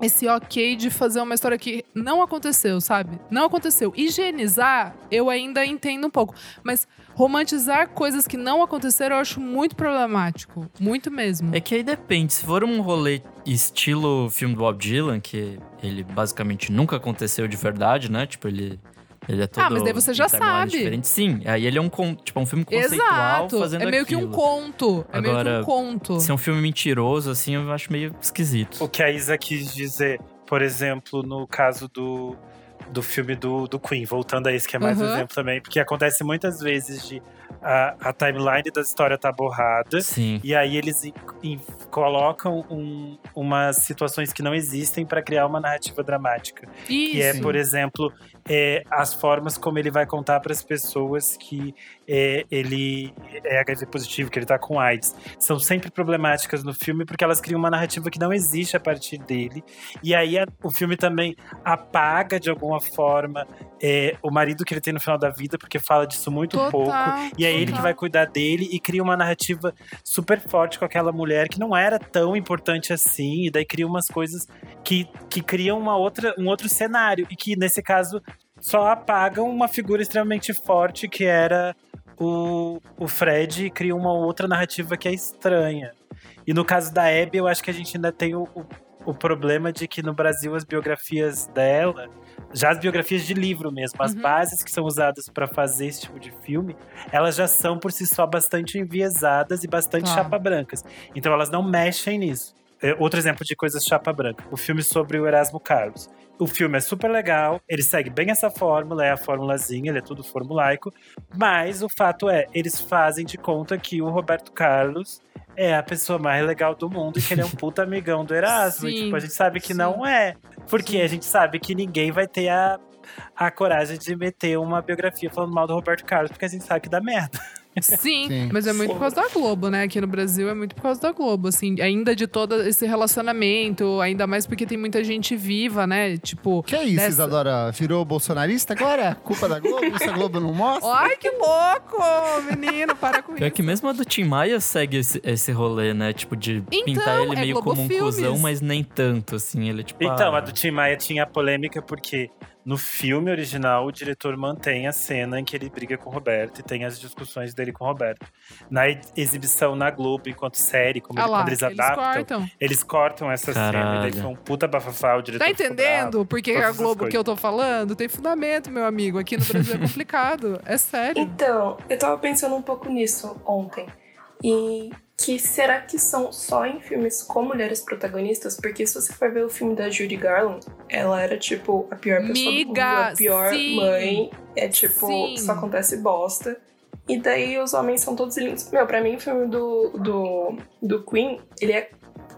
B: esse ok de fazer uma história que não aconteceu, sabe? Não aconteceu. Higienizar, eu ainda entendo um pouco. Mas romantizar coisas que não aconteceram, eu acho muito problemático. Muito mesmo.
C: É que aí depende. Se for um rolê estilo filme do Bob Dylan, que ele basicamente nunca aconteceu de verdade, né? Tipo, ele ele é todo
B: ah, mas daí você já sabe.
C: Diferente. Sim, aí ele é um, tipo, um filme conceitual
B: Exato.
C: fazendo
B: É meio
C: aquilo.
B: que um conto. É
C: Agora,
B: meio que um conto.
C: Se é um filme mentiroso, assim, eu acho meio esquisito.
D: O que a Isa quis dizer, por exemplo, no caso do, do filme do, do Queen, voltando a esse que é mais um
B: Uhum.
D: exemplo também, porque acontece muitas vezes de a, a timeline da história tá borrada.
C: Sim.
D: E aí eles in- in- colocam um, umas situações que não existem para criar uma narrativa dramática.
B: Isso.
D: Que é, por exemplo, é, as formas como ele vai contar para as pessoas que é, ele é HIV positivo, que ele tá com AIDS. São sempre problemáticas no filme porque elas criam uma narrativa que não existe a partir dele. E aí a- o filme também apaga de alguma forma é, o marido que ele tem no final da vida, porque fala disso muito
B: Total,
D: pouco. E é ele que
B: total.
D: vai cuidar dele e cria uma narrativa super forte com aquela mulher que não era tão importante assim. E daí cria umas coisas que, que criam uma outra, um outro cenário. E que, nesse caso, só apagam uma figura extremamente forte que era o, o Fred e cria uma outra narrativa que é estranha. E no caso da Abby, eu acho que a gente ainda tem o, o, o problema de que no Brasil as biografias dela, já as biografias de livro mesmo, as
B: Uhum.
D: bases que são usadas para fazer esse tipo de filme, elas já são por si só bastante enviesadas e bastante
B: Tá.
D: chapa brancas. Então elas não mexem nisso. É, Outro exemplo de coisas chapa branca, o filme sobre o Erasmo Carlos. O filme é super legal, ele segue bem essa fórmula, é a formulazinha, ele é tudo formulaico, mas o fato é, eles fazem de conta que o Roberto Carlos é a pessoa mais legal do mundo e que ele é um [laughs] puta amigão do Erasmo.
B: Sim,
D: tipo, a gente sabe que
B: sim.
D: não é. Porque
B: Sim.
D: a gente sabe que ninguém vai ter a, a coragem de meter uma biografia falando mal do Roberto Carlos, porque a gente sabe que dá merda.
B: Sim,
A: Sim.
B: mas é muito por causa da Globo, né? Aqui no Brasil é muito por causa da Globo, assim. Ainda de todo esse relacionamento, ainda mais porque tem muita gente viva, né? Tipo.
A: Que é isso,
B: Dessa-
A: Isadora? Virou bolsonarista agora? Culpa da Globo? Isso a Globo não mostra?
B: Ai, que louco! Menino, para com
C: Pior
B: isso.
C: que mesmo a do Tim Maia segue esse, esse rolê, né? Tipo, de
B: Então,
C: pintar ele
B: é
C: meio
B: Globo
C: como um
B: Filmes.
C: cuzão, mas nem tanto, assim. Ele, tipo.
D: Então,
C: ah,
D: a do Tim Maia tinha polêmica porque no filme original o diretor mantém a cena em que ele briga com o Roberto e tem as discussões dele com o Roberto. Na exibição na Globo, enquanto série, como
B: Ah
D: ele-
B: lá,
D: quando eles
B: eles
D: adaptam,
B: cortam.
D: eles cortam essa cena. E daí
C: Caralho.
D: foi um puta bafafá, o diretor
B: Tá entendendo
D: bravo.
B: por que
D: todas
B: a Globo que eu tô falando tem fundamento, meu amigo. Aqui no Brasil é [laughs] complicado. É sério.
E: Então, eu tava pensando um pouco nisso ontem. E que será que são só em filmes com mulheres protagonistas? Porque se você for ver o filme da Judy Garland, ela era tipo a pior pessoa do mundo,
B: Miga,
E: a pior
B: sim.
E: mãe. É tipo,
B: Sim.
E: só acontece bosta. E daí os homens são todos lindos. Meu, pra mim o filme do, do, do Queen, ele é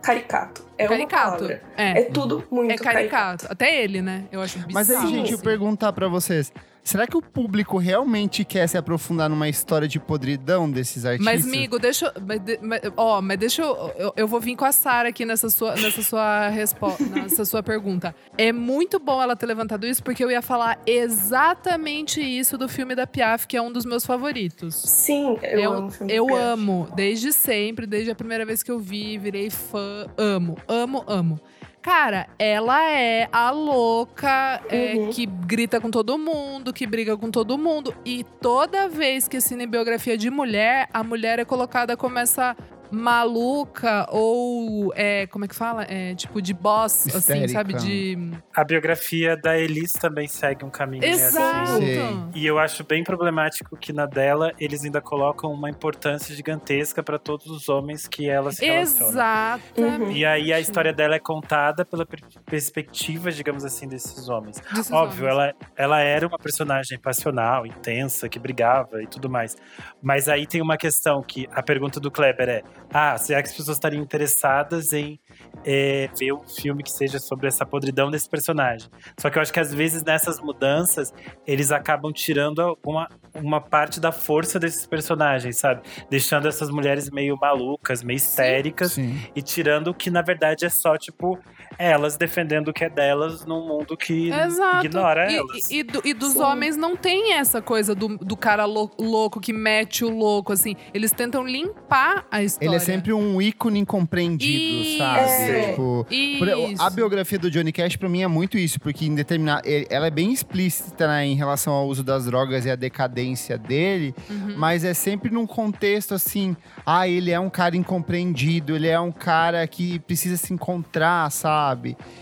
E: caricato. É uma
B: Caricato.
E: palavra.
B: É.
E: É tudo muito
B: É caricato. Até ele, né? Eu acho bizarro.
A: Mas aí, gente, eu perguntar pra vocês. Será que o público realmente quer se aprofundar numa história de podridão desses artistas?
B: Mas, amigo, deixa. eu- Mas, de- mas- ó, mas deixa eu, eu. eu vou vir com a Sara aqui nessa sua, nessa sua resposta, nessa sua pergunta. É muito bom ela ter levantado isso, porque eu ia falar exatamente isso do filme da Piaf, que é um dos meus favoritos.
E: Sim, eu,
B: Eu,
E: amo o filme
B: eu amo, desde sempre, desde a primeira vez que eu vi, virei fã. Amo, amo, amo. Cara, ela é a louca é,
E: Uhum.
B: que grita com todo mundo, que briga com todo mundo. E toda vez que é cinebiografia de mulher, a mulher é colocada como essa maluca ou é, como é que fala? É tipo de boss, assim,
A: Histérica.
B: sabe? De.
D: A biografia da Elis também segue um caminho meio
B: Exato!
D: assim.
A: Sim.
D: E eu acho bem problemático que na dela eles ainda colocam uma importância gigantesca pra todos os homens que ela se relaciona.
E: Uhum.
D: E aí a história dela é contada pela per- perspectiva, digamos assim, desses homens.
B: Desses
D: Óbvio,
B: homens.
D: ela, ela era uma personagem passional, intensa, que brigava e tudo mais. Mas aí tem uma questão que a pergunta do Kleber é: ah, será que as pessoas estariam interessadas em é, ver um filme que seja sobre essa podridão desse personagem. Só que eu acho que às vezes nessas mudanças eles acabam tirando alguma, uma parte da força desses personagens, sabe? Deixando essas mulheres meio malucas, meio histéricas
A: Sim.
D: e tirando o que na verdade é só, tipo, elas defendendo o que é delas num mundo que
B: Exato.
D: ignora
B: e,
D: elas.
B: E, e do- e dos
E: Sim.
B: homens não tem essa coisa do, do cara lou- louco que mete o louco, assim. Eles tentam limpar a história.
A: Ele é sempre um ícone incompreendido,
B: Isso.
A: sabe?
E: É.
A: Tipo,
B: Isso.
A: a biografia do Johnny Cash, pra mim, é muito isso, porque em determinado. Ela é bem explícita né, em relação ao uso das drogas e a decadência dele,
B: Uhum.
A: mas é sempre num contexto assim: ah, ele é um cara incompreendido, ele é um cara que precisa se encontrar, sabe?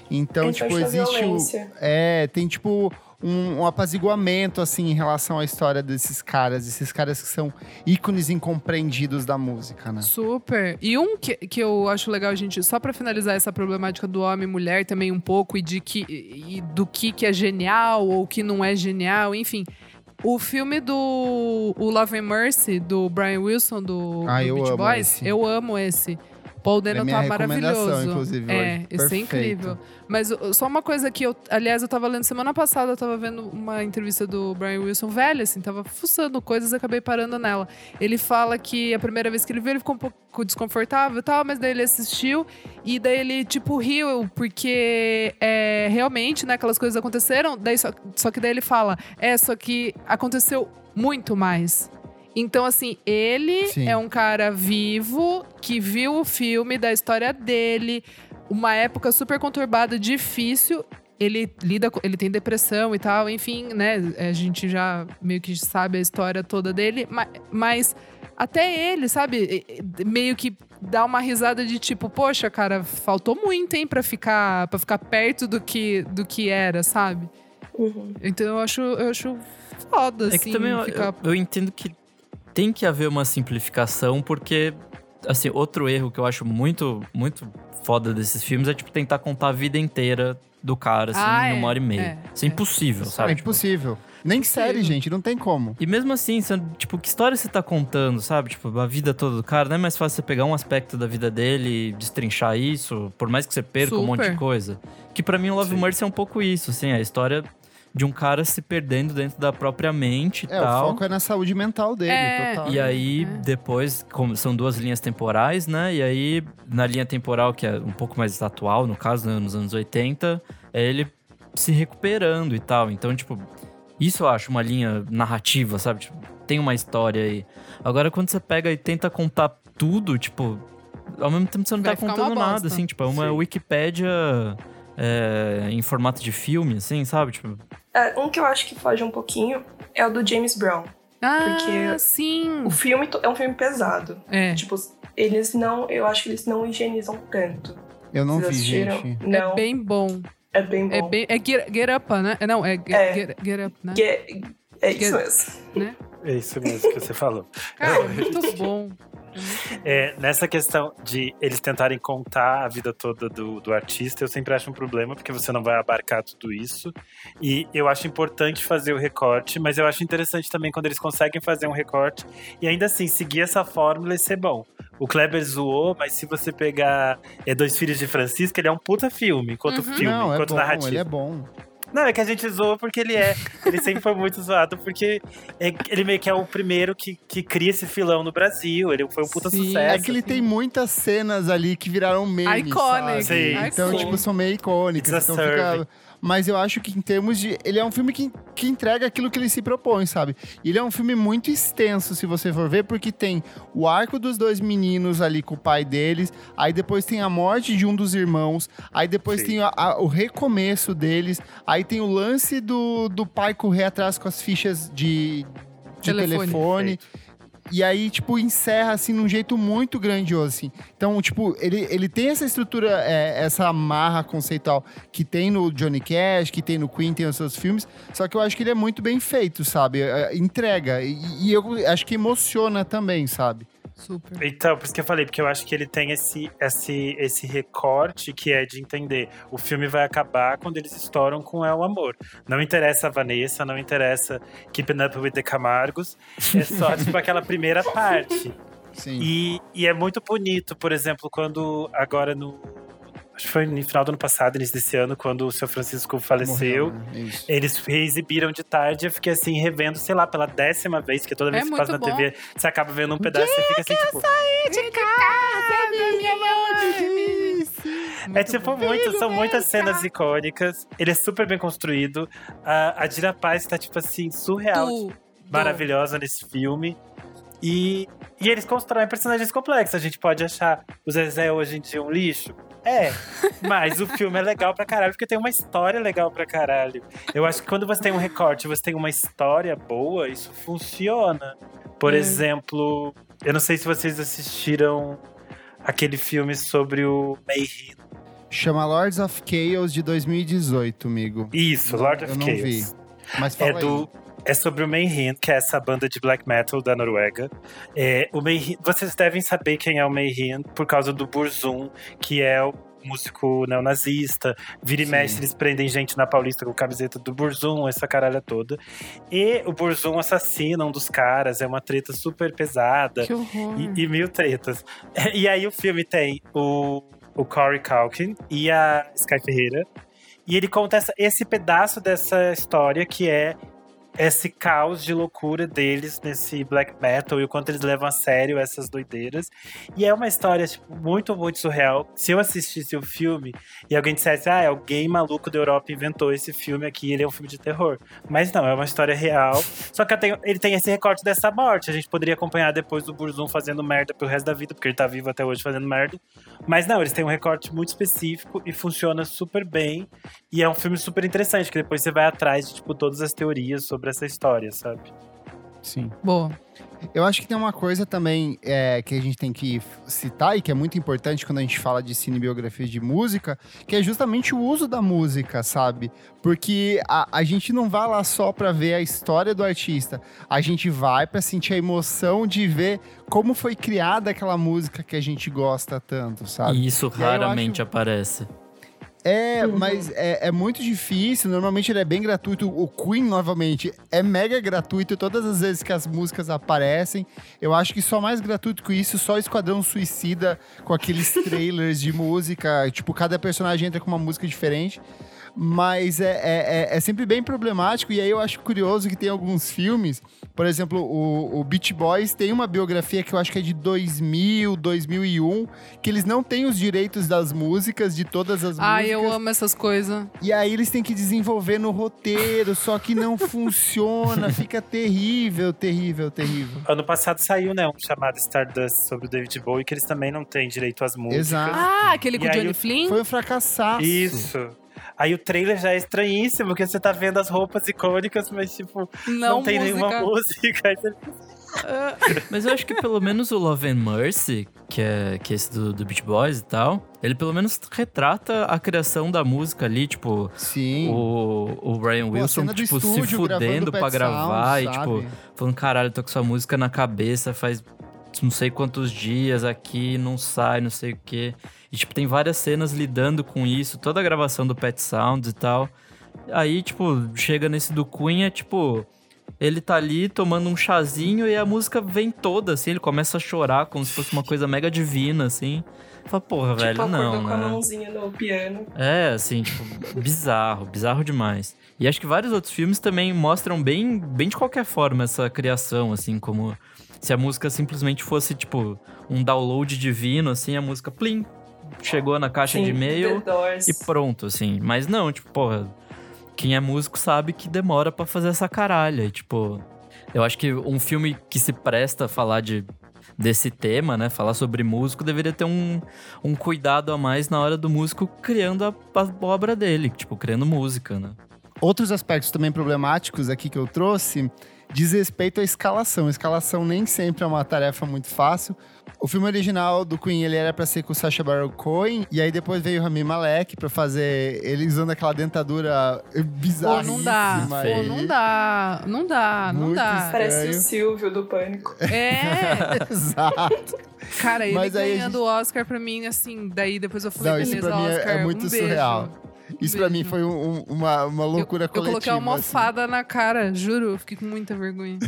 A: Então,
E: Em
A: tipo, existe o. É, tem tipo. Um, um apaziguamento, assim, em relação à história desses caras. Esses caras que são ícones incompreendidos da música, né?
B: Super. E um que, que eu acho legal, gente, só pra finalizar essa problemática do homem e mulher também um pouco, e de que e do que, que é genial ou que não é genial, enfim. O filme do o Love and Mercy, do Brian Wilson, do,
A: Ah,
B: do
A: eu
B: Beach
A: amo
B: Boys,
A: esse.
B: eu amo esse. Paul Dano
A: É minha
B: tá maravilhoso.
A: inclusive,
B: é,
A: hoje.
B: esse é
A: Perfeito.
B: incrível. Mas só uma coisa que eu. Aliás, eu tava lendo semana passada, eu tava vendo uma entrevista do Brian Wilson velho, assim, tava fuçando coisas e acabei parando nela. Ele fala que a primeira vez que ele viu, ele ficou um pouco desconfortável e tal, mas daí ele assistiu e daí ele, tipo, riu, porque é, realmente, né, aquelas coisas aconteceram, daí só, só que daí ele fala, é, só que aconteceu muito mais. Então, assim, ele
A: Sim.
B: é um cara vivo que viu o filme da história dele, uma época super conturbada, difícil. Ele lida, com- ele tem depressão e tal, enfim, né? A gente já meio que sabe a história toda dele, ma- mas até ele, sabe, meio que dá uma risada de tipo, poxa, cara, faltou muito, hein, pra ficar, pra ficar perto do que, do que era, sabe?
E: Uhum.
B: Então eu acho, eu acho foda,
C: É
B: assim,
C: que também
B: ficar
C: eu- eu entendo que tem que haver uma simplificação, porque, assim, outro erro que eu acho muito, muito foda desses filmes é, tipo, tentar contar a vida inteira do cara, assim,
B: Ah,
C: em
B: é,
C: hora e meia.
B: é,
C: Isso é
B: é.
C: impossível, sabe?
A: É
C: Tipo,
A: impossível. Nem série, gente, não tem como.
C: E mesmo assim, você- tipo, que história você tá contando, sabe? Tipo, a vida toda do cara, não é mais fácil você pegar um aspecto da vida dele e destrinchar isso, por mais que você perca um monte de
B: Super.
C: coisa. Que pra mim o Love
D: Sim.
C: Mercy é um pouco isso, assim, a história de um cara se perdendo dentro da própria mente e
A: É,
C: tal.
A: o foco é na saúde mental dele,
B: É,
A: total.
C: E aí,
B: É.
C: depois, como são duas linhas temporais, né? E aí, na linha temporal, que é um pouco mais atual, no caso, né, nos anos 80, é ele se recuperando e tal. Então, tipo, isso eu acho uma linha narrativa, sabe? Tipo, tem uma história aí. Agora, quando você pega e tenta contar tudo, tipo, ao mesmo tempo você não
B: Vai
C: tá contando nada, assim, tipo, é uma
D: Sim.
C: Wikipédia é, em formato de filme, assim, sabe? Tipo,
E: É, um que eu acho que foge um pouquinho é o do James Brown.
B: Ah,
E: Porque
B: sim.
E: O filme é um filme pesado.
B: É.
E: Tipo, eles não. Eu acho que eles não higienizam tanto.
A: Eu não
E: Vocês
A: vi, gente.
E: Não.
B: É bem bom.
E: É bem bom.
B: É bem. É Get, get Up, né? É, Não, é Get,
E: É.
B: get, Get Up, né?
E: Que é, é isso
B: Get-
E: mesmo.
D: É isso mesmo que você falou.
B: Cara, é muito bom.
D: É, nessa questão de eles tentarem contar a vida toda do, do artista, eu sempre acho um problema, porque você não vai abarcar tudo isso. E eu acho importante fazer o recorte, mas eu acho interessante também quando eles conseguem fazer um recorte e ainda assim seguir essa fórmula e ser bom. O Kleber zoou, mas se você pegar é, Dois Filhos de Francisco, ele é um puta filme, enquanto
B: Uhum.
D: filme,
A: não, é
D: enquanto
A: bom,
D: narrativa.
A: ele é bom.
D: Não, é que a gente zoa porque ele é. Ele sempre foi muito zoado, porque é- ele meio que é o primeiro que, que cria esse filão no Brasil. Ele foi um puta
B: Sim.
D: sucesso.
A: É que ele tem muitas cenas ali que viraram memes,
B: Iconic.
A: sabe?
D: Sim.
A: Então,
B: Iconic.
A: tipo, são meio icônicas.
D: It's a
A: Então fica... Mas eu acho que em termos de... Ele é um filme que, que entrega aquilo que ele se propõe, sabe? Ele é um filme muito extenso, se você for ver, porque tem o arco dos dois meninos ali com o pai deles, aí depois tem a morte de um dos irmãos, aí depois
D: Sim.
A: tem a- a- o recomeço deles, aí tem o lance do, do pai correr atrás com as fichas de, de
B: Telefone.
A: telefone. E aí, tipo, encerra, assim, num jeito muito grandioso, assim. Então, tipo, ele, ele tem essa estrutura, é, essa amarra conceitual que tem no Johnny Cash, que tem no Queen, tem nos seus filmes. Só que eu acho que ele é muito bem feito, sabe? É, entrega. E, e eu acho que emociona também, sabe?
B: Super.
D: Então, por isso que eu falei, porque eu acho que ele tem esse, esse, esse recorte que é de entender. O filme vai acabar quando eles estouram com É o Amor. Não interessa a Vanessa, não interessa Keeping Up with the Camargos. É só, [laughs] tipo, aquela primeira parte.
A: Sim.
D: E, e é muito bonito, por exemplo, quando agora no acho que foi no final do ano passado, início desse ano, quando o seu Francisco faleceu.
A: Morreu, né?
D: Eles reexibiram de tarde, eu fiquei assim, revendo, sei lá, pela décima vez, que toda vez
B: É
D: que passa na
B: muito.
D: TV, você acaba vendo um pedaço e você fica assim, tipo.
B: de casa, minha mãe.
D: É tipo, muito, são muitas cenas icônicas. Ele é super bem construído. A, a Dira Paz tá, tipo assim, surreal,
B: Tu-
D: maravilhosa nesse filme. E, e eles constroem personagens complexos. A gente pode achar o Zezé hoje em dia um lixo. É, [laughs] mas o filme é legal pra caralho, porque tem uma história legal pra caralho. Eu acho que quando você tem um recorte, você tem uma história boa, isso funciona. Por
B: Hum.
D: exemplo, eu não sei se vocês assistiram aquele filme sobre o Mayhem.
A: Chama Lords of Chaos de 2018, amigo.
D: Isso,
A: Não,
D: Lord
A: eu
D: of
A: não
D: Chaos.
A: vi. Mas fala
D: É do. É sobre o Mayhem, que é essa banda de black metal da Noruega. É, o Mayhem, vocês devem saber quem é o Mayhem por causa do Burzum, que é o músico neonazista. Vira e
A: Sim.
D: mexe, eles prendem gente na Paulista com camiseta do Burzum, essa caralha toda. E o Burzum assassina um dos caras, é uma treta super pesada.
B: Que horror.
D: E, e mil tretas. [laughs] E aí o filme tem o, o Corey Calkin e a Sky Ferreira. E ele conta essa- esse pedaço dessa história que é esse caos de loucura deles nesse black metal e o quanto eles levam a sério essas doideiras. E é uma história, tipo, muito, muito surreal. Se eu assistisse o filme e alguém dissesse, ah, alguém maluco da Europa inventou esse filme aqui, ele é um filme de terror. Mas não, é uma história real. Só que tenho- ele tem esse recorte dessa morte. A gente poderia acompanhar depois o Burzum fazendo merda pro resto da vida, porque ele tá vivo até hoje fazendo merda. Mas não, eles têm um recorte muito específico e funciona super bem. E é um filme super interessante, que depois você vai atrás de, tipo, todas as teorias sobre essa história, sabe?
A: Sim.
B: Boa.
A: Eu acho que tem uma coisa também é, que a gente tem que citar e que é muito importante quando a gente fala de cinebiografias de música, que é justamente o uso da música, sabe? Porque a, a gente não vai lá só pra ver a história do artista, a gente vai pra sentir a emoção de ver como foi criada aquela música que a gente gosta tanto, sabe?
C: E isso
A: E
C: raramente
A: acho-
C: aparece.
A: É,
E: Uhum.
A: mas é, é muito difícil. Normalmente ele é bem gratuito. O Queen, novamente, é mega gratuito todas as vezes que as músicas aparecem. Eu acho que só mais gratuito que isso, só Esquadrão Suicida com aqueles [laughs] trailers de música. Tipo, cada personagem entra com uma música diferente. Mas é, é, é- é sempre bem problemático. E aí eu acho curioso que tem alguns filmes. Por exemplo, o, o Beach Boys tem uma biografia que eu acho que é de 2000, 2001, que eles não têm os direitos das músicas, de todas as
B: Ai,
A: músicas.
B: eu amo essas coisas.
A: E aí eles têm que desenvolver no roteiro, só que não funciona, [laughs] fica terrível, terrível, terrível.
D: Ano passado saiu, né, um chamado Stardust sobre o David Bowie, que eles também não têm direito às músicas.
A: Exato.
B: Ah, aquele
D: E
B: com o Johnny
D: eu-
B: Flynn?
A: Foi um fracassaço.
D: Isso. Aí o trailer já é estranhíssimo, porque você tá vendo as roupas icônicas, mas tipo, não,
B: Não,
D: tem
B: música.
D: nenhuma música. Você- [laughs]
C: Mas eu acho que pelo menos o Love and Mercy, que é, que é esse do, do Beach Boys e tal, ele pelo menos retrata a criação da música ali, tipo,
A: Sim.
C: o, o Brian
A: Pô,
C: Wilson,
A: do
C: tipo, se fudendo pra gravar
A: Sounds,
C: e, tipo, falando, caralho, tô com essa música na cabeça faz não sei quantos dias aqui, não sai, não sei o quê. E, tipo, tem várias cenas lidando com isso, toda a gravação do Pet Sounds e tal. Aí, tipo, chega nesse do é tipo. Ele tá ali tomando um chazinho e a música vem toda, assim, ele começa a chorar como se fosse uma coisa mega divina, assim. Fala, porra,
E: Tipo,
C: velho, não,
E: com a
C: né?
E: mãozinha no piano.
C: É, assim, tipo, bizarro, bizarro demais. E acho que vários outros filmes também mostram bem, bem de qualquer forma essa criação, assim, como se a música simplesmente fosse, tipo, um download divino, assim, a música, plim, chegou na caixa
E: Sim,
C: de e-mail e pronto, assim. Mas não, tipo, porra, quem é músico sabe que demora pra fazer essa caralha. E, tipo, eu acho que um filme que se presta a falar de desse tema, né? Falar sobre músico, deveria ter um, um cuidado a mais na hora do músico criando a, a obra dele, tipo, criando música, né?
A: Outros aspectos também problemáticos aqui que eu trouxe diz respeito à escalação. A escalação nem sempre é uma tarefa muito fácil. O filme original do Queen, ele era pra ser com o Sacha Baron Cohen, e aí depois veio o Rami Malek pra fazer ele usando aquela dentadura
B: Pô,
A: bizarra.
B: não dá. Pô, não dá. Não dá, não
A: Muito
B: dá.
E: Parece o. Silvio do Pânico.
B: É. [laughs]
A: Exato.
B: Cara, ele
A: Mas
B: ganhando o Oscar pra mim, assim, daí depois eu falei,
A: Não, isso
B: beleza,
A: pra mim é-
B: Oscar,
A: é muito
B: um beijo.
A: Isso pra mim foi um- um- uma, uma loucura
B: Eu
A: coletiva.
B: coloquei uma
A: assim.
B: almofada na cara, juro. Eu fiquei com muita vergonha.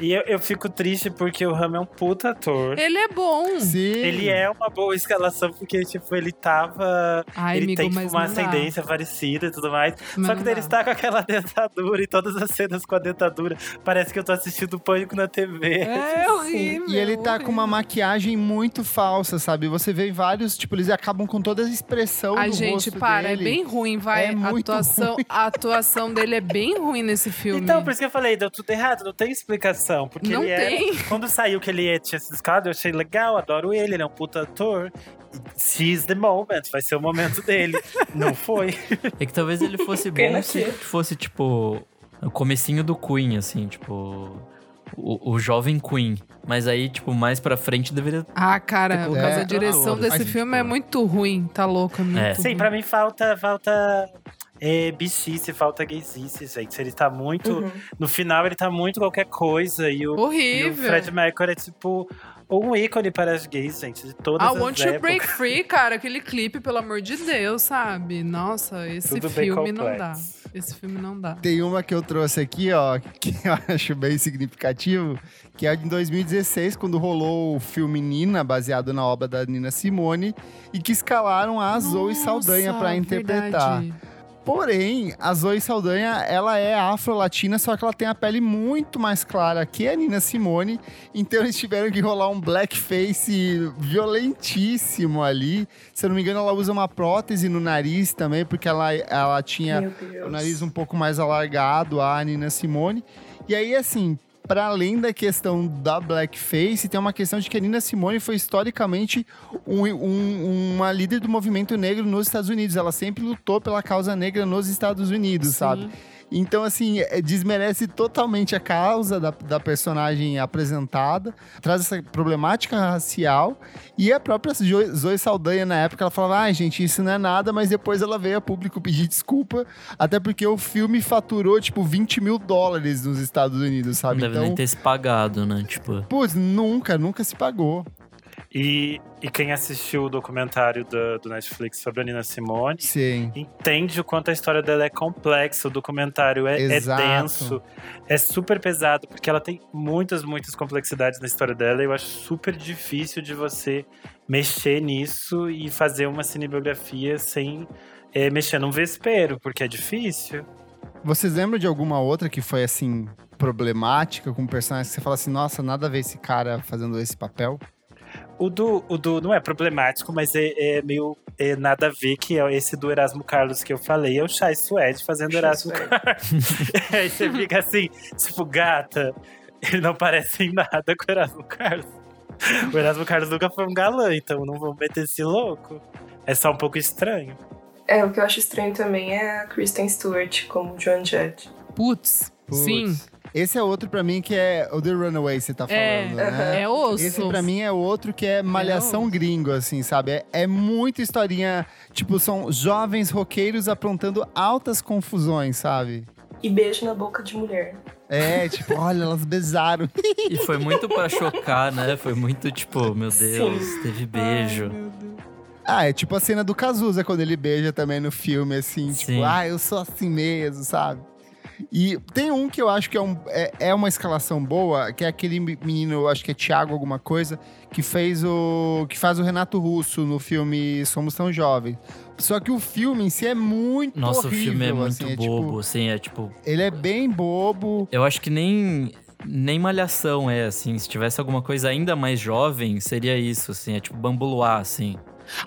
D: E eu, eu fico triste porque o Ram é um puta ator.
B: Ele é bom.
A: Sim.
D: Ele é uma boa escalação porque, tipo, ele tava.
B: Ai,
D: ele
B: amigo,
D: tem tipo, uma
B: não dá.
D: ascendência parecida e tudo mais.
B: Mas
D: Só que daí ele está com aquela [laughs] dentadura e todas as cenas com a dentadura. Parece que eu tô assistindo Pânico na TV.
B: É [laughs] horrível.
A: E ele tá com uma maquiagem muito falsa, sabe? Você vê vários, tipo, eles acabam com toda a expressão
B: Ai,
A: do
B: gente,
A: rosto
B: para,
A: dele.
B: é bem ruim, vai.
A: É
B: a,
A: muito
B: atuação, a atuação dele é bem ruim nesse filme.
D: Então, por isso que eu falei, deu tudo errado, não tem explicação. Porque
B: Não
D: ele
B: tem.
D: era. Quando saiu que ele tinha sido escalado, eu achei legal, adoro ele, ele é um puta ator. Seize the moment, vai ser o momento dele. [laughs] não foi.
C: É que talvez ele fosse bom se
E: que-
C: fosse, tipo, o comecinho do Queen, assim, tipo. O, o jovem Queen. Mas aí, tipo, mais pra frente deveria.
B: Ah, cara, mas
A: É,
B: a direção desse filme é muito ruim. Tá louca, muito
C: É.
D: Sim,
B: ruim.
D: pra mim falta. falta é, bichice, falta gaysice, gente. Ele tá muito.
E: Uhum.
D: No final, ele tá muito qualquer coisa. E o, e o
B: Horrível.
D: Fred Mercury é tipo um ícone para as gays, gente, de todas
B: I
D: as
B: Want to
D: épocas.
B: Break Free, cara, aquele clipe, pelo amor de Deus, sabe? Nossa, esse
D: Tudo
B: filme não dá. Esse filme não dá.
A: Tem uma que eu trouxe aqui, ó, [laughs] que eu acho bem significativo, que é de 2016, quando rolou o filme Nina, baseado na obra da Nina Simone, e que escalaram a Zoe Saldanha
B: Nossa,
A: pra interpretar.
B: verdade.
A: Porém, a Zoe Saldanha, ela é afro-latina, só que ela tem a pele muito mais clara que a Nina Simone. Então eles tiveram que rolar um blackface violentíssimo ali. Se eu não me engano, ela usa uma prótese no nariz também, porque ela, ela tinha o nariz um pouco mais alargado, a Nina Simone. E aí, assim, para além da questão da blackface, tem uma questão de que a Nina Simone foi historicamente um- um- uma líder do movimento negro nos Estados Unidos. Ela sempre lutou pela causa negra nos Estados Unidos, sabe? Então, assim, é, desmerece totalmente a causa da, da personagem apresentada, traz essa problemática racial. E a própria Zoe Saldanha, na época, ela falava: ai, gente, isso não é nada, mas depois ela veio a público pedir desculpa, até porque o filme faturou, tipo, 20 mil dólares nos Estados Unidos,
C: Não
A: sabe?
C: deve
A: Então,
C: nem ter se pagado, né? Tipo.
A: putz, nunca, nunca se pagou.
D: E, e quem assistiu o documentário do, do Netflix sobre a Nina Simone
A: Sim.
D: entende o quanto a história dela é complexa. O documentário é, é denso, é super pesado, porque ela tem muitas, muitas complexidades na história dela. E eu acho super difícil de você mexer nisso e fazer uma cinebiografia sem é, mexer num vespeiro, porque é difícil.
A: Vocês lembram de alguma outra que foi, assim, problemática, com personagens que você fala assim, nossa, nada a ver esse cara fazendo esse papel?
D: O do, o do não é problemático, mas é, é meio é nada a ver, que é esse do Erasmo Carlos que eu falei, é o Chai Suede fazendo
E: Chai
D: Erasmo
E: Suede.
D: Carlos. [laughs] Aí você fica assim, tipo, gata, ele não parece em nada com o Erasmo Carlos. O Erasmo Carlos nunca foi um galã, então não vou meter esse louco. É só um pouco estranho.
E: É, o que eu acho estranho também é a Kristen Stewart como Joan Jett.
B: Putz,
A: Putz.
B: sim.
A: Esse é outro pra mim que é o The Runaway, você tá
B: É,
A: falando, né?
B: é osso.
A: Esse pra mim é outro que é malhação
B: osso.
A: gringo, assim, sabe? É, é muita historinha, tipo, são jovens roqueiros aprontando altas confusões, sabe?
E: E beijo na boca de mulher.
A: É, tipo, [laughs] olha, elas beijaram.
C: E foi muito pra chocar, né? Foi muito tipo, meu Deus,
E: Sim.
C: teve beijo.
A: Ah, é tipo a cena do Cazuza quando ele beija também no filme, assim, tipo,
C: Sim.
A: ah, eu sou assim mesmo, sabe? E tem um que eu acho que é, um, é, é uma escalação boa, que é aquele menino, eu acho que é Thiago alguma coisa, que fez o. que faz o Renato Russo no filme Somos Tão Jovens. Só que o filme em si é muito
C: Nossa,
A: horrível,
C: o filme é muito
A: assim, é, tipo,
C: bobo, assim, é tipo.
A: ele é bem bobo.
C: Eu acho que nem. Nem malhação é, assim. Se tivesse alguma coisa ainda mais jovem, seria isso, assim. É tipo bambuluá, assim.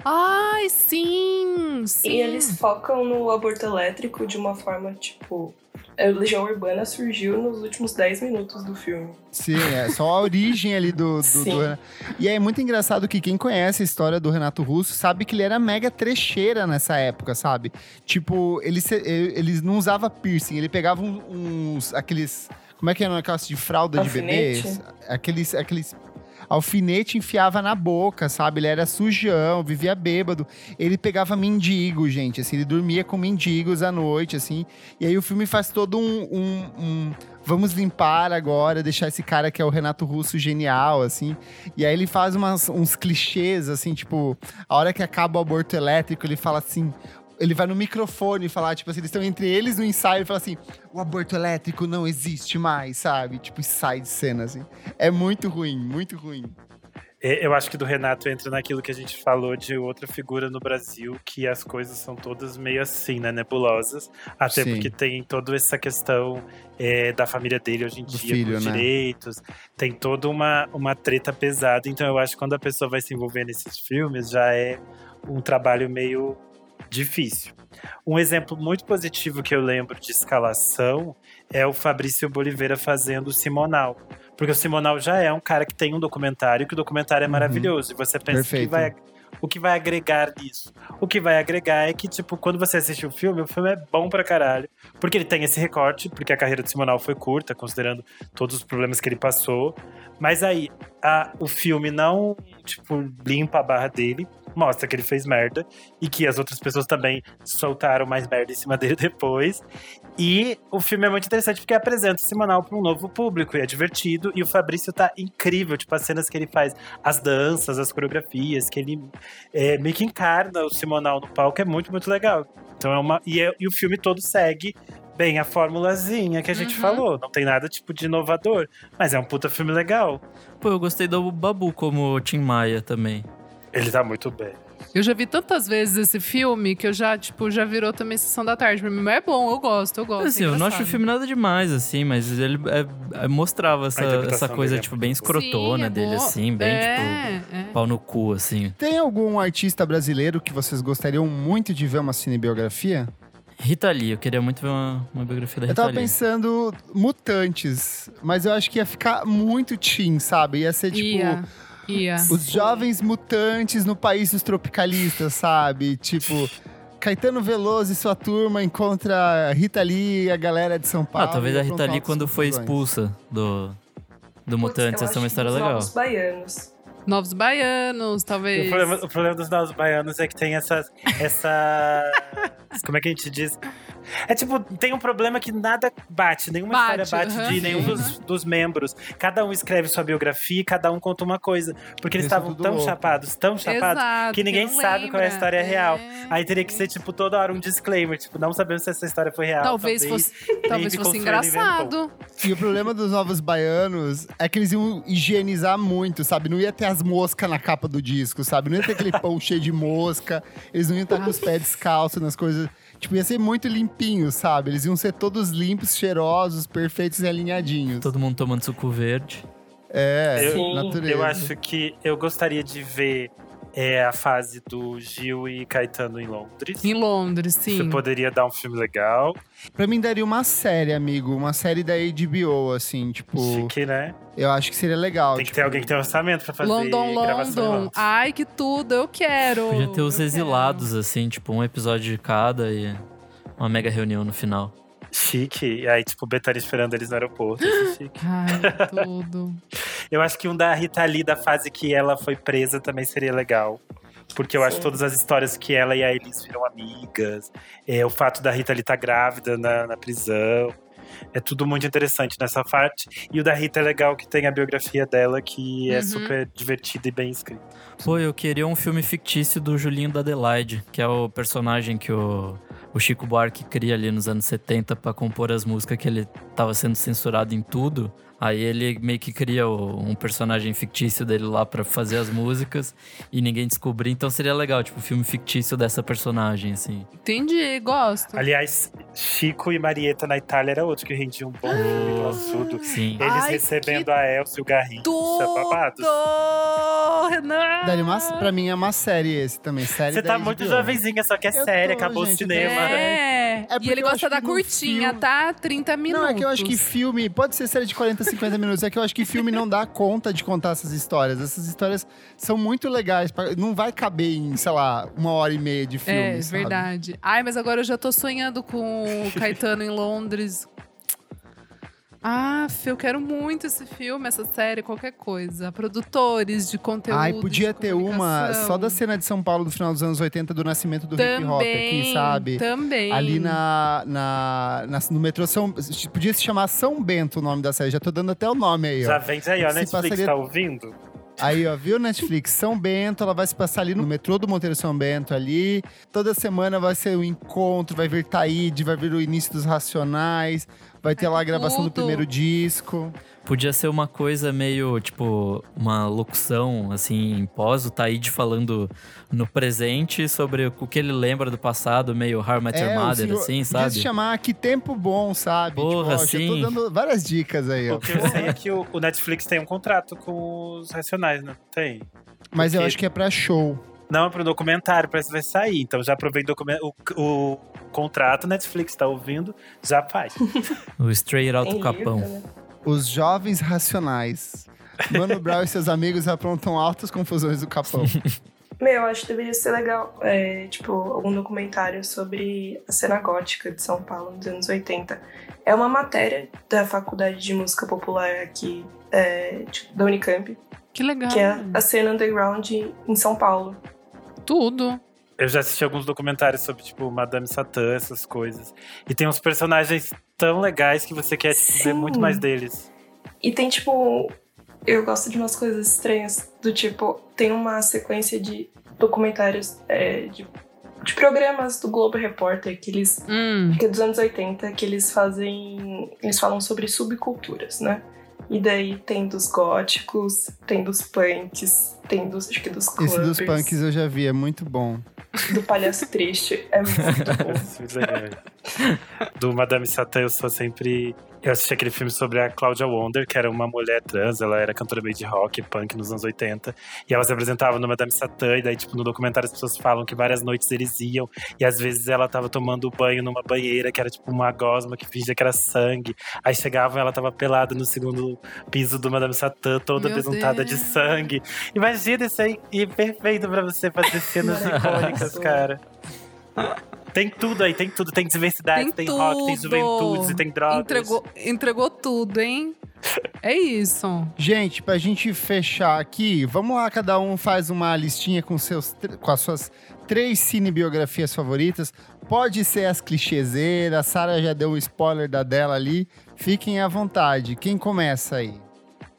B: Ai, sim, sim.
E: E eles focam no aborto elétrico de uma forma, tipo. A Legião Urbana surgiu nos últimos 10 minutos do filme.
A: Sim, é só a origem ali do, do, do. E é muito engraçado que quem conhece a história do Renato Russo sabe que ele era mega trecheira nessa época, sabe? Tipo, ele, ele, não usava piercing, ele pegava um- uns. aqueles. Como é que é negócio de fralda
E: Alfinete?
A: de bebês? Aqueles. aqueles alfinete enfiava na boca, sabe? Ele era sujão, vivia bêbado. Ele pegava mendigo, gente, assim, ele dormia com mendigos à noite, assim. E aí o filme faz todo um- um- um vamos limpar agora, deixar esse cara que é o Renato Russo genial, assim. E aí ele faz umas- uns clichês, assim, tipo, a hora que acaba o aborto elétrico, ele fala assim: ele vai no microfone falar, tipo assim, eles estão entre eles no ensaio e fala assim: o aborto elétrico não existe mais, sabe? Tipo, e sai de cena, assim. É muito ruim, muito ruim.
D: É, Eu acho que do Renato entra naquilo que a gente falou de outra figura no Brasil, que as coisas são todas meio assim, né? Nebulosas. Até
A: Sim.
D: porque tem toda essa questão é, da família dele hoje em
A: Do
D: dia,
A: filho,
D: com os
A: né?
D: direitos. Tem toda uma, uma treta pesada. Então eu acho que quando a pessoa vai se envolver nesses filmes, já é um trabalho meio difícil. Um exemplo muito positivo que eu lembro de escalação é o Fabrício Boliveira fazendo o Simonal. Porque o Simonal já é um cara que tem um documentário, que o documentário é
A: Uhum.
D: maravilhoso. E você pensa
A: Perfeito.
D: que vai. O que vai agregar nisso? O que vai agregar é que, tipo, quando você assiste o filme, o filme é bom pra caralho. Porque ele tem esse recorte, porque a carreira do Simonal foi curta, considerando todos os problemas que ele passou. Mas aí, a- o filme não, tipo, limpa a barra dele, mostra que ele fez merda e que as outras pessoas também soltaram mais merda em cima [laughs] dele depois. E o filme é muito interessante porque apresenta o Simonal para um novo público e é divertido. E o Fabrício tá incrível, tipo, as cenas que ele faz, as danças, as coreografias, que ele é, meio que encarna o Simonal no palco, é muito, muito legal. Então é uma. E, é- e o filme todo segue bem a formulazinha que a gente
B: Uhum.
D: falou. Não tem nada, tipo, de inovador. Mas é um puta filme legal.
C: Pô, eu gostei do Babu como Tim Maia também.
D: Ele tá muito bem.
B: Eu já vi tantas vezes esse filme que eu já, tipo, já virou também Sessão da Tarde pra mim. Mas é bom, eu gosto, eu gosto.
C: Assim,
B: é
C: eu não acho o filme nada demais, assim, mas ele é- é- mostrava essa, essa coisa,
D: é
C: tipo, bem escrotona
B: Sim, é
C: dele, assim, bem, tipo,
B: é, é.
C: pau no cu, assim.
A: Tem algum artista brasileiro que vocês gostariam muito de ver uma cinebiografia?
C: Rita Lee, eu queria muito ver uma, uma biografia da
A: Eu
C: Rita
A: tava
C: Lee.
A: pensando mutantes, mas eu acho que ia ficar muito teen, sabe? Ia ser tipo.
B: Ia, ia.
A: Os jovens mutantes no país dos tropicalistas, sabe? Tipo, Caetano Veloso e sua turma encontra Rita Lee e a galera de São Paulo.
C: Ah, talvez a Rita Lee, quando foi expulsa do, do
E: Putz, eu
C: essa é uma história legal.
E: Novos baianos.
B: Novos Baianos,
D: O
B: talvez.
D: problema, o problema dos novos baianos é que tem essas. Essa. [laughs] como é que a gente diz? É tipo, tem um problema que nada bate, nenhuma
B: Bate,
D: história bate de nenhum dos, dos membros. Cada um escreve sua biografia e cada um conta uma coisa. Porque eles
A: é
D: estavam tão
A: louco.
D: chapados, tão chapados,
B: Exato,
D: que ninguém sabe qual é a
B: lembra.
D: história real.
B: É.
D: Aí teria que ser, tipo, toda hora um disclaimer, tipo, não sabemos se essa história foi real.
B: Talvez fosse, talvez fosse [laughs] engraçado.
A: E o problema dos novos baianos é que eles iam higienizar muito, sabe? Não ia ter as moscas na capa do disco, sabe? Não ia ter aquele pão [laughs] cheio de mosca. Eles não iam estar com os pés descalços nas coisas. Tipo, ia ser muito limpinho, sabe? Eles iam ser todos limpos, cheirosos, perfeitos e alinhadinhos.
C: Todo mundo tomando suco verde.
A: É,
D: Eu-
A: natureza.
D: Eu acho que eu gostaria de ver é, a fase do Gil e Caetano em Londres.
B: Em Londres, sim.
D: Isso poderia dar um filme legal.
A: Pra mim daria uma série, amigo. Uma série da HBO, assim, tipo...
D: Chique, né?
A: Eu acho que seria legal.
D: Tem que
A: tipo,
D: ter alguém que tem orçamento pra fazer
B: London,
D: gravação
B: London.
D: Londres.
B: Ai, que tudo, eu quero.
C: Podia ter os
B: eu
C: exilados, assim, tipo, um episódio de cada e uma mega reunião no final.
D: Chique. E aí, tipo, o Betânia esperando eles no aeroporto. Isso é chique.
B: quero. Ai, tudo. [laughs]
D: Eu acho que um da Rita Lee, da fase que ela foi presa, também seria legal. Porque eu acho
E: Sim.
D: todas as histórias que ela e a Elis viram amigas. É, o fato da Rita Lee estar grávida na, na prisão. É tudo muito interessante nessa parte. E o da Rita é legal que tem a biografia dela, que é
B: Uhum.
D: super divertida e bem escrita.
C: Pô, eu queria um filme fictício do Julinho da Adelaide, que é o personagem que o, o Chico Buarque cria ali nos anos 70 pra compor as músicas que ele tava sendo censurado em tudo. Aí ele meio que cria o- um personagem fictício dele lá pra fazer as músicas e ninguém descobrir. Então seria legal, tipo, um filme fictício dessa personagem, assim.
B: Entendi, gosto.
D: Aliás, Chico e Marieta na Itália era outro que rendia um bom filme classudo.
C: Sim.
D: Eles
B: Ai,
D: recebendo a Elsa e o Garrincha,
B: Tudo!
D: babados.
B: Renan!
A: Uma, pra mim é uma série esse também. Série
D: Você tá muito
A: HBO.
D: jovenzinha, só que é
A: Eu
D: sério,
A: tô,
D: acabou o
A: gente,
D: cinema.
B: É.
A: É porque
B: e ele gosta da curtinha,
A: filme-
B: tá? 30 minutos.
A: Não, é que eu acho que filme, pode ser série de 40, 50 minutos, é que eu acho que filme não dá conta de contar essas histórias. Essas histórias são muito legais, pra- não vai caber em, sei lá, uma hora e meia de filme,
B: É,
A: sabe?
B: verdade. Ai, mas agora eu já tô sonhando com o Caetano em Londres. Ah, eu quero muito esse filme, essa série, qualquer coisa. Produtores de conteúdo.
A: Ai, podia
B: de
A: ter uma só da cena de São Paulo do final dos anos 80 do nascimento do hip hop
B: também,
A: aqui, sabe?
B: Também.
A: Ali na, na, na- no metrô São. Podia se chamar São Bento o nome da série. Já tô dando até o nome aí,
D: Já
A: ó.
D: vende aí, ó.
A: Se
D: Netflix
A: passaria-
D: tá ouvindo?
A: Aí, ó, viu, Netflix? São Bento, ela vai se passar ali no metrô do Monteiro São Bento ali. Toda semana vai ser um encontro, vai vir Taíde, vai vir o início dos Racionais, vai ter lá a gravação do
B: tudo.
A: primeiro disco.
C: Podia ser uma coisa meio, tipo, uma locução, assim, em pós, o Taíde falando no presente sobre o que ele lembra do passado, meio I Met Your
A: É,
C: Mother,
A: senhor-
C: assim,
A: Podia
C: sabe?
A: se chamar Que Tempo Bom, sabe?
C: Porra,
A: tipo, ó, já tô
C: sim.
A: dando várias dicas aí, ó.
D: O que eu sei é que o, o Netflix tem um contrato com os Racionais, né? Tem.
A: Mas eu
D: porque-
A: acho que é pra show.
D: Não, é pro documentário, parece que vai sair. Então já aproveita o, o, contrato, Netflix tá ouvindo, já faz. [laughs]
C: O Straight Out do Capão.
E: né?
A: Os Jovens Racionais. Mano Brown e seus amigos aprontam altas confusões do Capão. [laughs]
E: Meu, eu acho que deveria ser legal, é, tipo, algum documentário sobre a cena gótica de São Paulo nos anos 80. É uma matéria da Faculdade de Música Popular aqui, é, tipo, da Unicamp,
B: Que legal.
E: que é a cena underground em São Paulo.
B: Tudo.
D: Eu já assisti alguns documentários sobre, tipo, Madame Satã, essas coisas. E tem uns personagens tão legais que você quer tipo, ver muito mais deles.
E: E tem, tipo, eu gosto de umas coisas estranhas, do tipo, tem uma sequência de documentários, é, de, de programas do Globo Repórter que eles
B: Hum.
E: que é dos anos 80, que eles fazem. Eles falam sobre subculturas, né? E daí tem dos góticos, tem dos punks, tem dos, acho que dos
A: Esse
E: clubbers,
A: dos punks eu já vi, é muito bom.
E: do palhaço triste. É muito [laughs] bom.
D: Do Madame Satã, eu sou sempre. Eu assisti aquele filme sobre a Claudia Wonder, que era uma mulher trans, ela era cantora meio de rock, punk nos anos 80. E ela se apresentava no Madame Satã, e daí, tipo, no documentário as pessoas falam que várias noites eles iam, e às vezes ela tava tomando banho numa banheira, que era tipo uma gosma que fingia que era sangue. Aí chegavam ela tava pelada no segundo piso do Madame Satã, toda
B: Meu
D: besuntada de
B: Deus.
D: sangue. Imagina isso aí, e perfeito pra você fazer cenas [laughs] icônicas, cara. Tem tudo aí, tem tudo. Tem diversidade, tem,
B: Tem
D: rock, tem juventude, tem drogas.
B: Entregou, entregou tudo, hein? [laughs] É isso.
A: Gente, pra gente fechar aqui, vamos lá, cada um faz uma listinha com, seus, com as suas três cinebiografias favoritas. Pode ser as clichêseiras, a Sara já deu um spoiler da dela ali. Fiquem à vontade. Quem começa aí?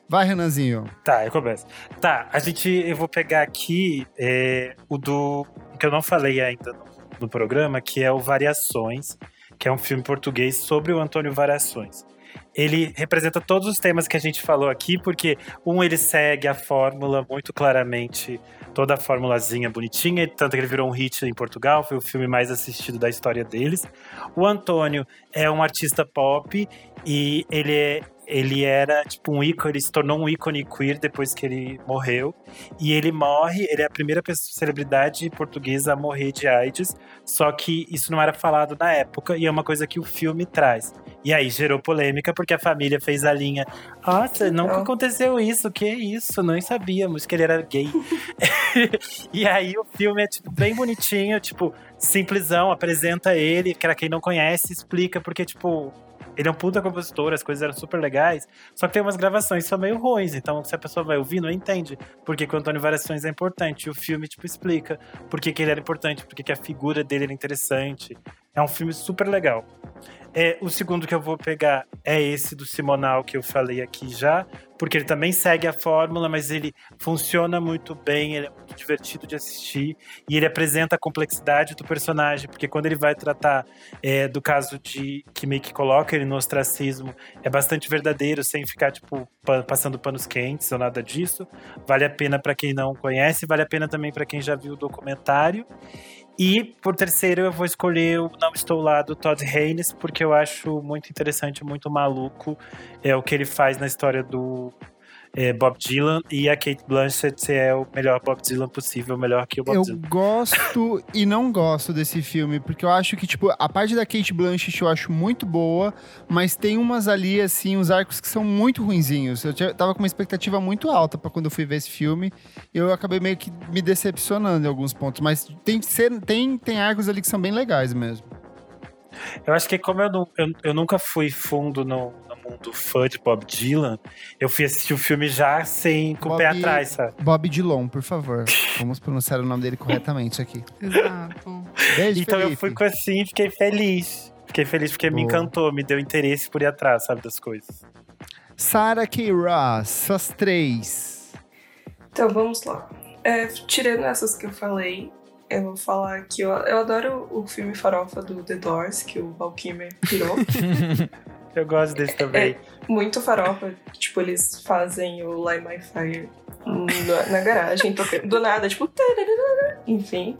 A: Vai, Renanzinho.
D: Tá, eu começo. Tá, a gente. Eu vou pegar aqui é, o do. que eu não falei ainda no, no programa, que é o Variações, que é um filme português sobre o Antônio Variações. Ele representa todos os temas que a gente falou aqui, porque um ele segue a fórmula muito claramente, toda a formulazinha bonitinha, tanto que ele virou um hit em Portugal, foi o filme mais assistido da história deles. O Antônio é um artista pop e ele é ele era tipo um ícone, ele se tornou um ícone queer depois que ele morreu. E ele morre, ele é a primeira pessoa, celebridade portuguesa a morrer de AIDS, só que isso não era falado na época e é uma coisa que o filme traz. E aí gerou polêmica porque a família fez a linha: "Nossa, nunca
E: Então.
D: aconteceu isso, que isso? Não sabíamos que ele era gay". [laughs] e aí o filme é tipo bem bonitinho, tipo, simplesão, apresenta ele, que era quem não conhece, explica porque tipo ele é um puta compositor, as coisas eram super legais, só que tem umas gravações que são meio ruins, então se a pessoa vai ouvir, não entende porque que o Antônio Variações é importante. E o filme, tipo, explica por que, ele era importante, por que, que a figura dele era interessante. É um filme super legal. É, o segundo que eu vou pegar é esse do Simonal que eu falei aqui já, porque ele também segue a fórmula, mas ele funciona muito bem, ele é muito divertido de assistir e ele apresenta a complexidade do personagem, porque quando ele vai tratar é, do caso de que meio que coloca ele no ostracismo, é bastante verdadeiro, sem ficar tipo pa- passando panos quentes ou nada disso. Vale a pena para quem não conhece, vale a pena também para quem já viu o documentário. E por terceiro eu vou escolher o Não Estou Lá do Todd Haynes, porque eu acho muito interessante, muito maluco é o que ele faz na história do é, Bob Dylan e a Kate Blanchett é o melhor Bob Dylan possível, melhor que o Bob
A: Eu
D: Dylan.
A: gosto e não gosto desse filme, porque eu acho que, tipo, a parte da Kate Blanchett eu acho muito boa, mas tem umas ali, assim, uns arcos que são muito ruinzinhos. Eu tava com uma expectativa muito alta pra quando eu fui ver esse filme, e eu acabei meio que me decepcionando em alguns pontos, mas tem, tem, tem arcos ali que são bem legais mesmo.
D: Eu acho que como eu, nu- eu, eu nunca fui fundo no, no mundo fã de Bob Dylan, eu fui assistir o filme já sem com o pé
A: Bob-
D: atrás, sabe?
A: Bob Dylan, por favor. Vamos pronunciar o nome dele corretamente aqui.
B: Exato.
A: Beijo,
D: Então eu
A: Felipe.
D: fui com assim e fiquei feliz. Fiquei feliz porque me
A: Boa.
D: encantou, me deu interesse por ir atrás, sabe, das coisas.
A: Sarah K. Ross, suas três.
E: Então vamos lá. É, tirando essas que eu falei, eu vou falar que eu, eu adoro o filme farofa do The Doors, que o Val Kilmer pirou. [laughs]
D: Eu gosto desse também.
E: Muito farofa. Tipo, eles fazem o Light My Fire na, na garagem, tocando do nada, tipo... tararara. Enfim.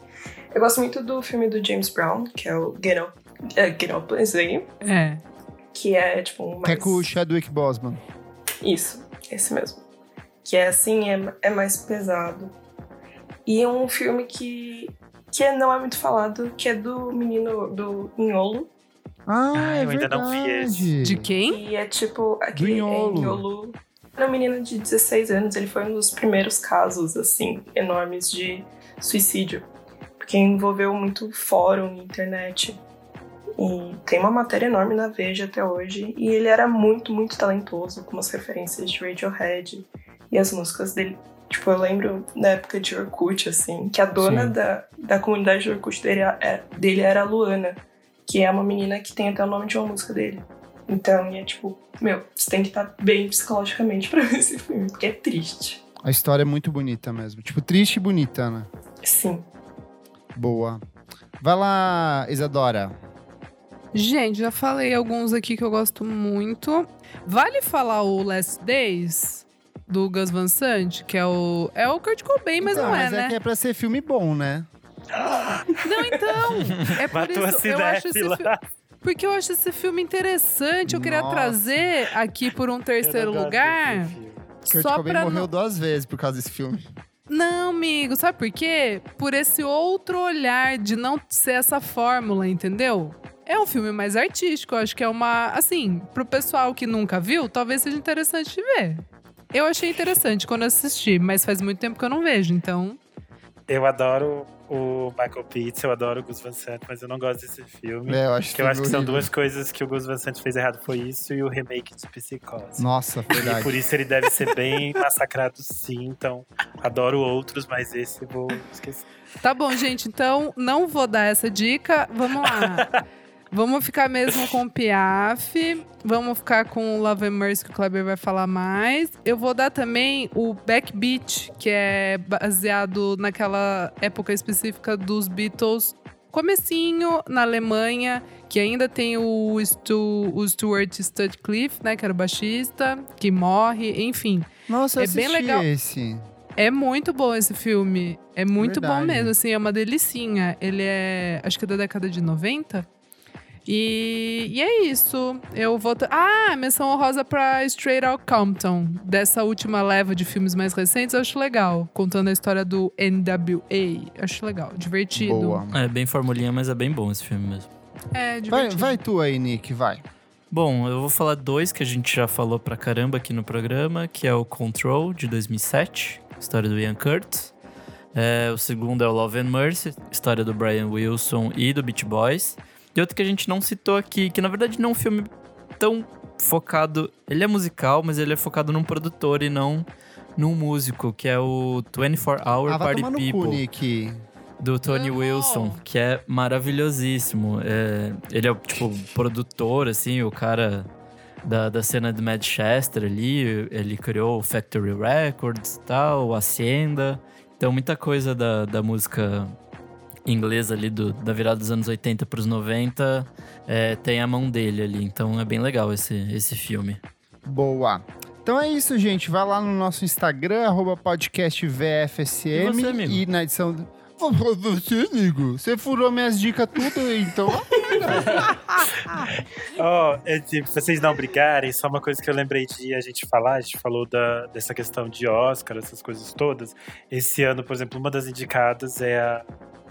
E: Eu gosto muito do filme do James Brown, que é o Get Up, é, Get Up Please,
B: É.
E: que é tipo um
A: Que é
E: mais...
A: com o Chadwick Boseman.
E: Isso, esse mesmo. Que é assim, é, é mais pesado. E é um filme que, que é- não é muito falado, que é do menino do Inholo.
A: Ah,
D: Ah,
A: é
D: eu ainda não vi
A: verdade.
B: De quem?
E: E é tipo. Aquele
A: Inholo.
E: É, Inholo. Era um menino de 16 anos, ele foi um dos primeiros casos, assim, enormes de suicídio. Porque envolveu muito fórum, internet. E tem uma matéria enorme na Veja até hoje. E ele era muito, muito talentoso, com umas referências de Radiohead. E as músicas dele. Tipo, eu lembro na época de Orkut, assim, que a dona
A: Sim.
E: da, da comunidade de Orkut dele, é- dele era a Luana, que é uma menina que tem até o nome de uma música dele. Então, e é tipo, meu, você tem que estar bem psicologicamente [laughs] pra ver esse filme, porque é triste.
A: A história é muito bonita mesmo. Tipo, triste e bonita, né?
E: Sim.
A: Boa. Vai lá, Isadora.
B: Gente, já falei alguns aqui que eu gosto muito. Vale falar o Last Days do Gus Van Sant, que é o é o Kurt Cobain, mas
A: Então,
B: não é,
A: mas
B: né?
A: é que é pra ser filme bom, né?
B: Não, então. [laughs] É por
D: Matou
B: isso eu acho esse filme porque eu acho esse filme interessante. Eu queria
A: Nossa.
B: trazer aqui por um terceiro lugar.
A: Kurt
B: Só
A: Cobain
B: pra
A: morreu
B: não...
A: duas vezes por causa desse filme.
B: Não, amigo, sabe por quê? Por esse outro olhar de não ser essa fórmula, entendeu? É um filme mais artístico, eu acho que é uma. Assim, pro pessoal que nunca viu, talvez seja interessante de ver. Eu achei interessante quando assisti, mas faz muito tempo que eu não vejo, então.
D: Eu adoro o Michael Pitts, eu adoro o Gus Van Sant, mas eu não gosto desse filme.
A: É, eu acho
D: que eu acho que são duas coisas que o Gus Van Sant fez errado. Foi isso e o remake de Psicose.
A: Nossa,
D: E
A: verdade.
D: por isso ele deve ser bem [laughs] massacrado sim. Então, adoro outros, mas esse eu vou esquecer.
B: Tá bom, gente, então não vou dar essa dica. Vamos lá. [laughs] Vamos ficar mesmo com o Piaf. Vamos ficar com o Love and Mercy, que o Kleber vai falar mais. Eu vou dar também o Backbeat, que é baseado naquela época específica dos Beatles. Comecinho na Alemanha, que ainda tem o, Stu, o Stuart Sutcliffe, né? Que era o baixista, que morre, enfim.
A: Nossa, eu
B: É bem
A: assisti
B: legal.
A: esse.
B: É muito bom esse filme. É muito bom
A: Verdade.
B: mesmo, assim, é uma delicinha. Ele é, acho que é da década de 90. E, e é isso. Eu vou. Ah, menção honrosa pra Straight Outta Compton. Dessa última leva de filmes mais recentes, eu acho legal. Contando a história do NWA. Acho legal, divertido.
A: Boa.
C: É bem formulinha, mas é bem bom esse filme mesmo.
B: É,
A: Vai,
B: divertido.
A: vai tu aí, Nick, vai.
C: Bom, eu vou falar dois que a gente já falou pra caramba aqui no programa, que é o Control, de 2007, história do Ian Curtis. É, o segundo é o Love and Mercy, história do Brian Wilson e do Beach Boys. E outro que a gente não citou aqui, que na verdade não é um filme tão focado... Ele é musical, mas ele é focado num produtor e não num músico, que é o 24 Hour
A: Ah,
C: Party People
A: cu, Nick.
C: do Tony
B: Amo!
C: Wilson, que é maravilhosíssimo. É, ele é, tipo, produtor, assim, o cara da, da cena de Manchester ali. Ele criou o Factory Records e tal, o Hacienda. Então, muita coisa da, da música inglesa ali, do, da virada dos anos 80 para os 90, é, tem a mão dele ali. Então, é bem legal esse, esse filme.
A: Boa. Então é isso, gente. Vai lá no nosso Instagram, arroba podcast VFSM.
C: E você, amigo?
A: E na edição. do- Você, amigo? Você furou minhas dicas tudo, então. [laughs] [laughs]
D: Ó, é, tipo, pra vocês não brigarem, só uma coisa que eu lembrei de a gente falar, a gente falou da, dessa questão de Oscar, essas coisas todas. Esse ano, por exemplo, uma das indicadas é a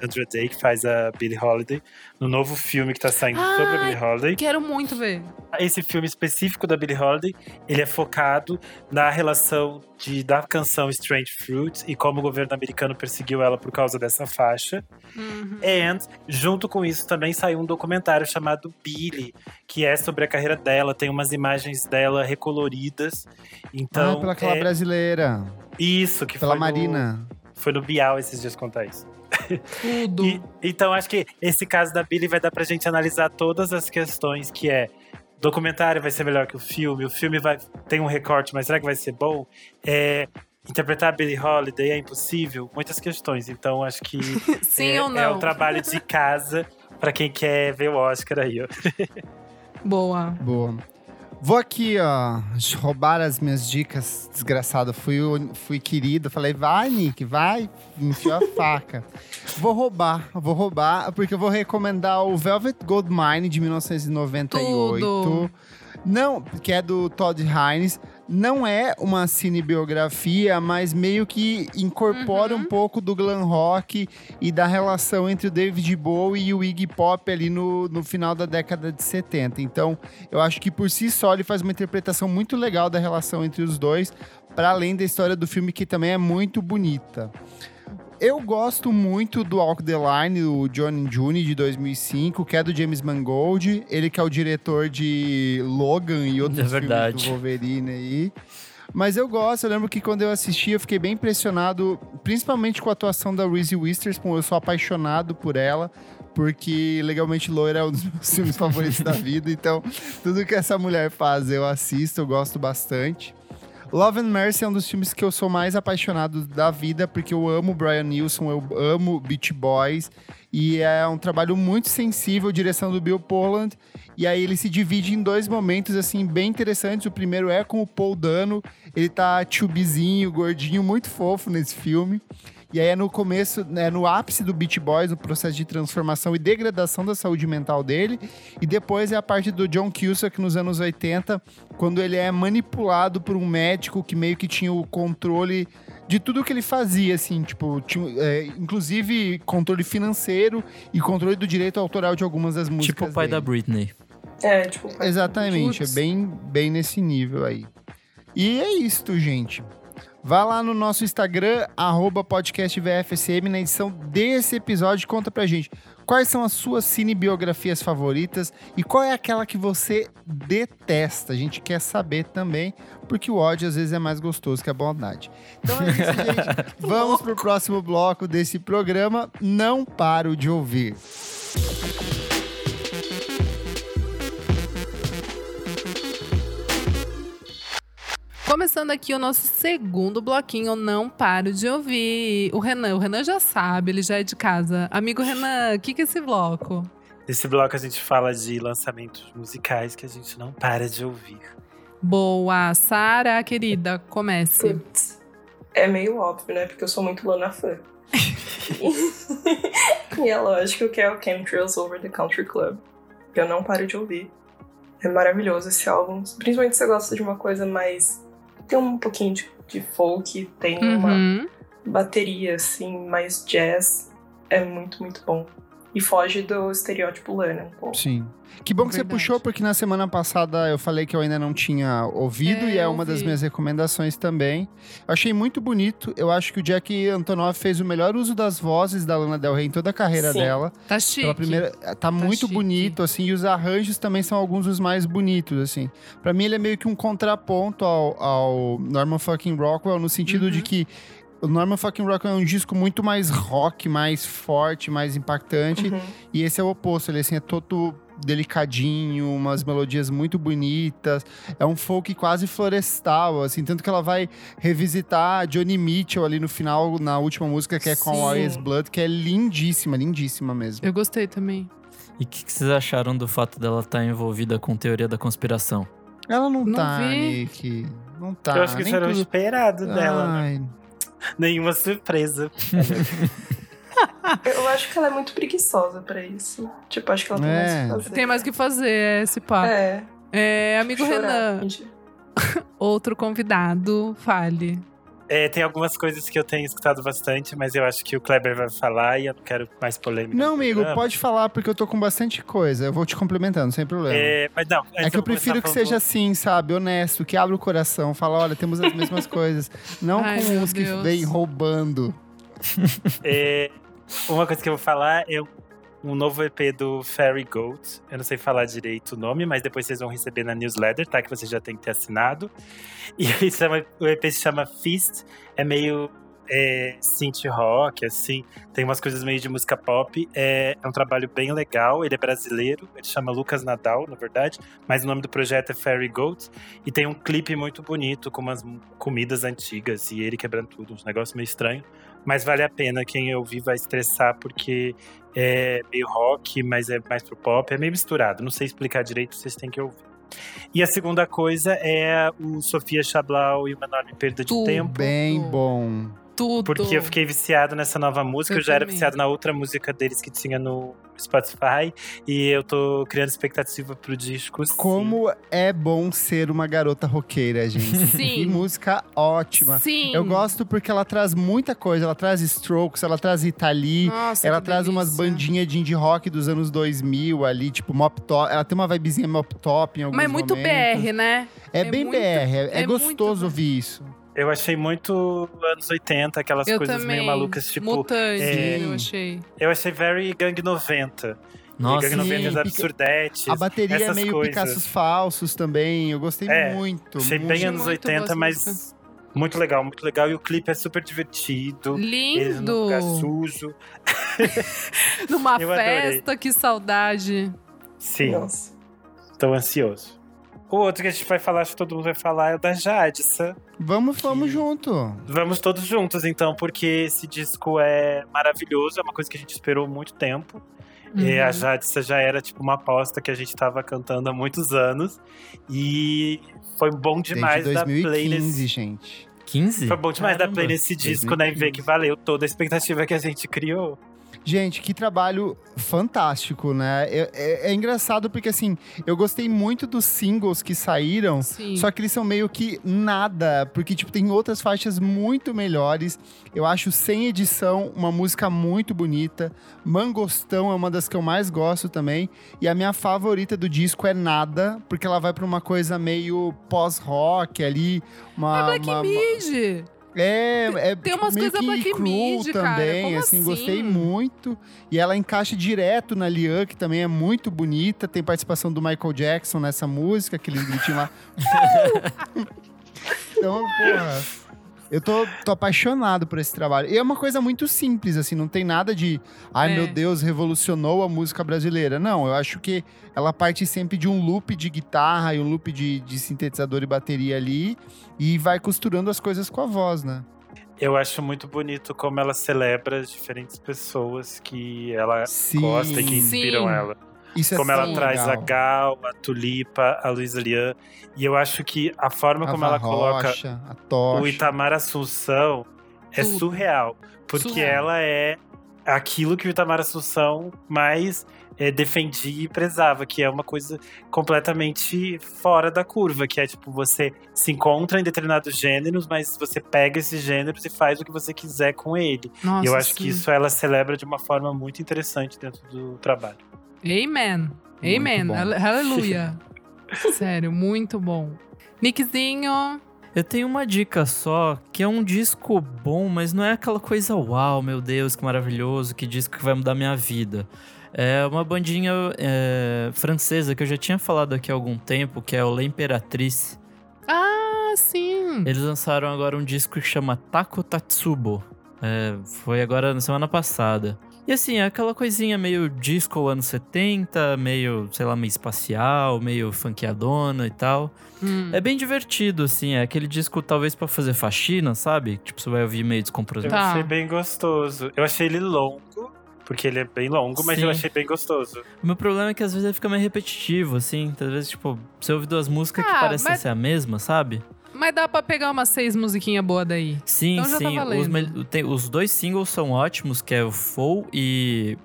D: Andrea Day, que faz a Billie Holiday, no novo filme que tá saindo sobre a. Billie Holiday.
B: Quero muito ver.
D: Esse filme específico da Billie Holiday, ele é focado na relação de, da canção Strange Fruit e como o governo americano perseguiu ela por causa dessa faixa.
B: Uhum.
D: And, junto com isso, também saiu um documentário chamado Billy, que é sobre a carreira dela. Tem umas imagens dela recoloridas. Então,
A: ah, pela aquela
D: é
A: brasileira.
D: isso que
A: Pela
D: foi
A: Marina.
D: No, foi no Bial esses dias contar isso.
B: Tudo.
D: E- então, acho que esse caso da Billy vai dar pra gente analisar todas as questões que é documentário vai ser melhor que o filme, o filme vai tem um recorte, mas será que vai ser bom? É, interpretar a Billie Holiday é impossível? Muitas questões. Então, acho que [laughs]
B: Sim
D: é,
B: ou não?
D: é um trabalho de casa pra quem quer ver o Oscar aí, ó.
B: Boa.
A: Boa. Vou aqui, ó, roubar as minhas dicas, desgraçado. Fui, fui querido, falei, vai, Nick, vai, enfiou a faca. [laughs] Vou roubar, vou roubar, porque eu vou recomendar o Velvet Goldmine de 1998.
B: Tudo.
A: Não, que é do Todd Haynes. Não é uma cinebiografia, mas meio que incorpora
B: Uhum.
A: um pouco do glam rock e da relação entre o David Bowie e o Iggy Pop ali no, no final da década de 70. Então, eu acho que por si só ele faz uma interpretação muito legal da relação entre os dois, para além da história do filme que também é muito bonita. Eu gosto muito do Walk the Line, o John June de 2005, que é do James Mangold, ele que é o diretor de Logan e outros
C: É
A: filmes do Wolverine aí. Mas eu gosto, eu lembro que quando eu assisti, eu fiquei bem impressionado, principalmente com a atuação da Reese Witherspoon, eu sou apaixonado por ela, porque Legalmente Loira é um dos [laughs] meus filmes favoritos da vida, então tudo que essa mulher faz eu assisto, eu gosto bastante. Love and Mercy é um dos filmes que eu sou mais apaixonado da vida, porque eu amo Brian Nilsson, eu amo Beach Boys, e é um trabalho muito sensível, direção do Bill Poland, e aí ele se divide em dois momentos, assim, bem interessantes. O primeiro é com o Paul Dano, ele tá chubizinho, gordinho, muito fofo nesse filme. E aí é no começo, é no ápice do Beach Boys, no processo de transformação e degradação da saúde mental dele. E depois é a parte do John Cusack nos anos 80, quando ele é manipulado por um médico que meio que tinha o controle de tudo que ele fazia, assim, tipo, tinha, é, inclusive controle financeiro e controle do direito autoral de algumas das músicas.
C: Tipo o pai
A: dele.
C: da Britney.
E: É, tipo,
A: Exatamente,
B: Putz.
A: é bem, bem nesse nível aí. E é isto, gente. Vá lá no nosso Instagram, arroba podcast VFSM, na edição desse episódio, conta pra gente quais são as suas cinebiografias favoritas e qual é aquela que você detesta. A gente quer saber também, porque o ódio às vezes é mais gostoso que a bondade. Então é isso, [laughs] gente. Vamos pro próximo bloco desse programa. Não paro de ouvir.
B: Começando aqui o nosso segundo bloquinho, não paro de ouvir. O Renan, o Renan já sabe, ele já é de casa. Amigo Renan, o que, que é esse bloco?
D: Nesse bloco a gente fala de lançamentos musicais que a gente não para de ouvir.
B: Boa, Sara, querida, comece.
E: Putz, é meio óbvio, né? Porque eu sou muito Lana fã. [laughs] e é lógico que é o Chemtrails Over the Country Club. Que eu não paro de ouvir. É maravilhoso esse álbum. Principalmente se você gosta de uma coisa mais. Tem um pouquinho de, de folk, tem uma
B: Uhum.
E: bateria, assim, mais jazz. É muito, muito bom. E foge do estereótipo Lana um pouco.
A: Sim. Que bom que
B: Verdade.
A: você puxou, porque na semana passada eu falei que eu ainda não tinha ouvido,
B: É,
A: e é
B: eu
A: uma das minhas recomendações também. Eu achei muito bonito. Eu acho que o Jack Antonoff fez o melhor uso das vozes da Lana Del Rey em toda a carreira
E: Sim.
A: dela.
B: Tá chique.
A: Pela primeira, tá, muito
B: chique.
A: bonito, assim, e os arranjos também são alguns dos mais bonitos, assim. Pra mim, ele é meio que um contraponto ao, ao Norman fucking Rockwell, no sentido de
B: Uhum.
A: que o Norman fucking Rockwell é um disco muito mais rock, mais forte, mais impactante.
E: Uhum.
A: E esse é o oposto, ele assim, é todo delicadinho, umas melodias muito bonitas. É um folk quase florestal, assim, tanto que ela vai revisitar Johnny Mitchell ali no final, na última música, que é com
E: Sim.
A: Warriors Blood, que é lindíssima, lindíssima mesmo.
B: Eu gostei também.
C: E o que, que vocês acharam do fato dela estar envolvida com teoria da conspiração?
A: Ela não,
B: Não
A: tá,
B: vi.
A: Nick. Não tá.
D: eu acho que isso era o
A: tudo-
D: esperado dela, né? Nenhuma surpresa.
E: Eu acho que ela é muito preguiçosa pra isso. Tipo, acho que ela tem
A: É.
E: mais o que fazer.
B: Tem mais o que fazer, é esse papo.
E: É,
B: É, amigo
E: chorar.
B: Renan, [laughs] outro convidado, fale.
D: É, tem algumas coisas que eu tenho escutado bastante, mas eu acho que o Kleber vai falar e eu não quero mais polêmica.
A: Não, amigo,
D: programa.
A: pode falar, porque eu tô com bastante coisa. Eu vou te complementando, sem problema.
D: É, mas não,
A: É que eu prefiro que seja assim, sabe? Honesto, que abra o coração, fala, olha, temos as mesmas [laughs] coisas. Não
B: Ai,
A: com uns que vêm roubando.
D: É, uma coisa que eu vou falar é um novo EP do Fairy Goat. Eu não sei falar direito o nome, mas depois vocês vão receber na newsletter, tá? Que você já tem que ter assinado. E [laughs] chama- o EP se chama Feast. É meio é, synth rock, assim, tem umas coisas meio de música pop. É, é um trabalho bem legal, ele é brasileiro, ele chama Lucas Nadal, na verdade, mas o nome do projeto é Fairy Goat. E tem um clipe muito bonito com umas comidas antigas e ele quebrando tudo, um negócio meio estranho. Mas vale a pena, quem ouvir vai estressar, porque é meio rock, mas é mais pro pop, é meio misturado. Não sei explicar direito, vocês têm que ouvir. E a segunda coisa é o Sofia Chablau e uma enorme perda de
B: Tudo.
D: tempo.
A: Bem bom.
B: Tudo.
D: Porque eu fiquei viciado nessa nova música. Eu,
B: Eu
D: já era
B: também.
D: viciado na outra música deles que tinha no Spotify. E eu tô criando expectativa pro disco. sim.
A: Como é bom ser uma garota roqueira, gente. [laughs]
B: Sim.
A: Que música ótima.
B: Sim.
A: Eu gosto porque ela traz muita coisa. Ela traz Strokes, ela traz Itali.
B: Nossa,
A: Ela
B: que
A: traz umas
B: delícia.
A: bandinhas de indie rock dos anos 2000 ali, tipo mop top. Ela tem uma vibezinha mop top em alguns
B: Mas é muito
A: momentos.
B: BR, né?
A: É,
B: É
A: bem
B: muito-
A: BR, é, é
B: é muito
A: gostoso ouvir isso.
D: Eu achei muito anos 80, aquelas
B: Eu
D: coisas
B: também.
D: meio malucas. Tipo,
B: Mutante,
D: é,
B: eu achei.
D: eu achei very Gang 90.
C: Nossa,
D: Gang 90
A: sim,
D: da
A: pica-
D: Absurdetes.
A: A bateria é
D: essas
A: meio
D: coisas.
A: Picassos falsos também. Eu gostei
D: É,
A: muito.
D: Achei
A: muito.
D: bem anos
B: muito boa
D: 80,
B: essa
D: mas muito legal, muito legal. E o clipe é super divertido. Eles num
B: Lindo!
D: lugar sujo. [laughs]
B: Numa festa, que saudade.
D: Sim,
E: Nossa.
D: tô ansioso. O outro que a gente vai falar, acho que todo mundo vai falar, é o da Jadissa.
A: Vamos, vamos
D: Que-
A: junto.
D: Vamos todos juntos, então, porque esse disco é maravilhoso, é uma coisa que a gente esperou muito tempo. E
B: Uhum.
D: a Jadissa já era tipo uma aposta que a gente tava cantando há muitos anos. E foi bom demais
A: Desde
D: da play
A: 2015,
D: nesse...
A: gente.
C: 15?
D: Foi bom demais da
C: Caramba.
D: play nesse disco, né? E ver que valeu toda a expectativa que a gente criou.
A: Gente, que trabalho fantástico, né? É, é- é engraçado porque, assim, eu gostei muito dos singles que saíram,
B: Sim.
A: só que eles são meio que nada, porque, tipo, tem outras faixas muito melhores. Eu acho Sem Edição uma música muito bonita. Mangostão é uma das que eu mais gosto também. E a minha favorita do disco é Nada, porque ela vai pra uma coisa meio pós-rock ali. Uma,
B: É Black
A: uma-
B: Mid.
A: É, é
B: Tem
A: tipo,
B: umas coisas Black
A: cru
B: Mid, cara.
A: também,
B: Como
A: assim,
B: assim?
A: gostei muito. E ela encaixa direto na Lian, que também é muito bonita. Tem participação do Michael Jackson nessa música, aquele gritinho lá. [laughs] então, porra, eu tô, tô apaixonado por esse trabalho. E é uma coisa muito simples, assim, não tem nada de, ai
B: É.
A: meu Deus, revolucionou a música brasileira. Não, eu acho que ela parte sempre de um loop de guitarra e um loop de, de sintetizador e bateria ali e vai costurando as coisas com a voz, né?
D: Eu acho muito bonito como ela celebra as diferentes pessoas que ela
A: Sim.
D: gosta e que inspiram
B: Sim.
D: ela.
A: Isso é
D: como ela
A: tão
D: traz a
A: legal.
D: Gal, a Tulipa, a Luísa Lian. E eu acho que a forma
A: A
D: como ela coloca
A: a
D: o Itamar Assunção é
B: Tudo.
D: surreal. Porque
B: Surreal.
D: ela é aquilo que o Itamar Assunção mais é, defendia e prezava, que é uma coisa completamente fora da curva, que é tipo, você se encontra em determinados gêneros, mas você pega esses gêneros e faz o que você quiser com ele.
B: Nossa,
D: e eu acho que
B: sim.
D: isso ela celebra de uma forma muito interessante dentro do trabalho.
B: Amen. Amen. Aleluia. [laughs] Sério, muito bom. Nickzinho.
C: Eu tenho uma dica só, que é um disco bom, mas não é aquela coisa uau, meu Deus, que maravilhoso, que disco que vai mudar minha vida. É uma bandinha é, francesa que eu já tinha falado aqui há algum tempo, que é o La Imperatriz.
B: Ah, sim.
C: Eles lançaram agora um disco que chama Tako Tatsubo. É, foi agora na semana passada. E assim, é aquela coisinha meio disco anos 70, meio, sei lá, meio espacial, meio funkeadona e tal.
B: Hum.
C: É bem divertido, assim. É aquele disco talvez pra fazer faxina, sabe? Tipo, você vai ouvir meio
D: Eu
C: descompromisso.
B: Tá.
D: achei bem gostoso. Eu achei ele longo, porque ele é bem longo, mas
C: Sim.
D: eu achei bem gostoso.
C: O meu problema é que às vezes ele fica meio repetitivo, assim. Às vezes, tipo, você ouve duas músicas que
B: Ah,
C: parecem
B: mas-
C: ser a mesma, sabe?
B: Mas dá pra pegar umas seis musiquinhas boas daí.
C: Sim,
B: Então já tá
C: sim. os, tem- os dois singles são ótimos, que é o Fou e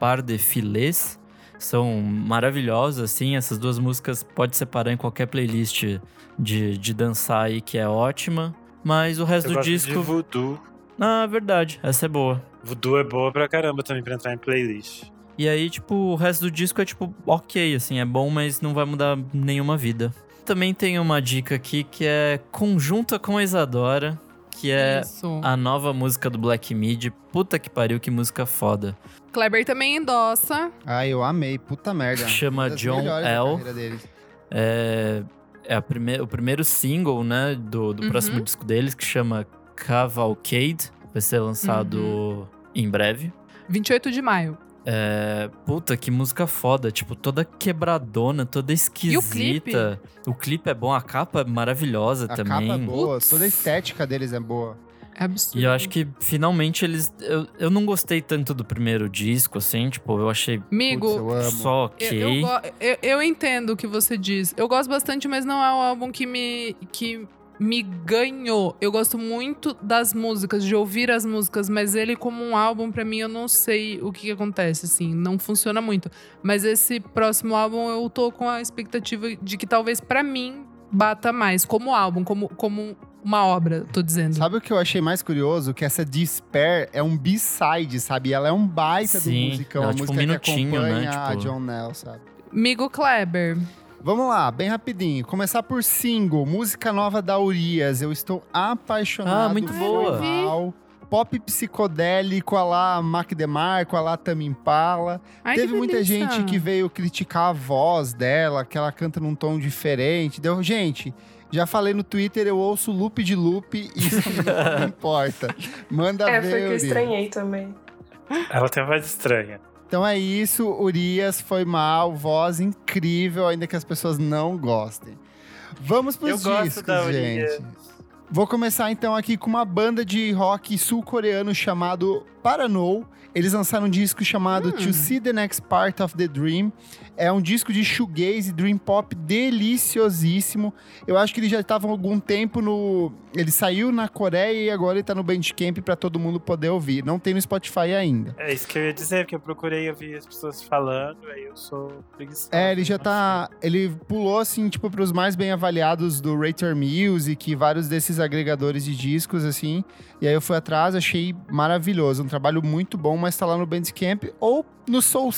C: Par de Filets. São maravilhosos, assim. Essas duas músicas pode separar em qualquer playlist de, de dançar aí, que é ótima. Mas o resto
D: Eu
C: do disco.
D: de Voodoo.
C: Ah, verdade. Essa é boa.
D: Voodoo é boa pra caramba também pra entrar em playlist.
C: E aí, tipo, o resto do disco é, tipo, ok, assim, é bom, mas não vai mudar nenhuma vida. Também tem uma dica aqui que é conjunta com a Isadora, que é
B: Isso.
C: a nova música do Black Mid. Puta que pariu, que música foda.
B: Kleber também endossa.
A: Ai, eu amei, puta merda. [laughs]
C: Chama John L. É, é a prime o primeiro single, né, do, do
B: Uhum.
C: próximo disco deles, que chama Cavalcade. Vai ser lançado
B: Uhum.
C: em breve.
B: 28 de maio.
C: É, puta, que música foda. Tipo, toda quebradona, toda esquisita.
B: o clipe?
C: O clipe é bom, a capa é maravilhosa
A: A
C: também.
A: capa é boa,
B: Putz.
A: toda a estética deles é boa.
B: É absurdo.
C: E eu acho que finalmente eles. Eu, eu não gostei tanto do primeiro disco, assim, tipo, eu achei
B: Amigo,
A: Putz, eu amo.
C: só
B: Eu,
C: ok.
B: eu, eu- eu entendo o que você diz. Eu gosto bastante, mas não é um álbum que me, que me ganhou. Eu gosto muito das músicas, de ouvir as músicas, mas ele como um álbum, pra mim, eu não sei o que, que acontece, assim, não funciona muito. Mas esse próximo álbum, eu tô com a expectativa de que talvez pra mim bata mais, como álbum, como, como uma obra, tô dizendo.
A: Sabe o que eu achei mais curioso? Que essa Despair é um B-side, sabe? Ela é um baita
C: Sim,
A: do musicão,
C: ela
A: a
C: é tipo um
A: música que
C: minutinho, né?
A: acompanha a
C: Tipo-
A: John Nell, sabe?
B: Migo Kleber.
A: Vamos lá, bem rapidinho. Começar por single, música nova da Urias. Eu estou apaixonado.
C: Ah, muito
A: por
C: boa.
A: Pop psicodélico, a lá Mac DeMarco, a lá Tame Impala.
B: Ai,
A: Teve muita gente que veio criticar a voz dela, que ela canta num tom diferente. Deu, gente, já falei no Twitter, eu ouço loop de loop e isso [laughs] não importa. Manda
E: É,
A: ver,
E: foi que eu estranhei também.
D: Ela tem uma voz estranha.
A: Então é isso, Urias foi mal, voz incrível, ainda que as pessoas não gostem. Vamos pros
D: Eu gosto
A: discos,
D: da
A: gente. Vou começar então aqui com uma banda de rock sul-coreano chamado Paranou. Eles lançaram um disco chamado
B: Hum.
A: To See the Next Part of the Dream. É um disco de shoegaze dream pop deliciosíssimo. Eu acho que ele já estava há algum tempo no. Ele saiu na Coreia e agora ele tá no Bandcamp para todo mundo poder ouvir. Não tem no Spotify ainda.
D: É isso que eu ia dizer, porque eu procurei ouvir as pessoas falando, aí eu sou preguiçoso.
A: É, ele já tá. Ele pulou, assim, tipo, pros mais bem avaliados do Rater Music e vários desses agregadores de discos, assim. E aí eu fui atrás, achei maravilhoso. Um trabalho muito bom, mas tá lá no Bandcamp ou no Soul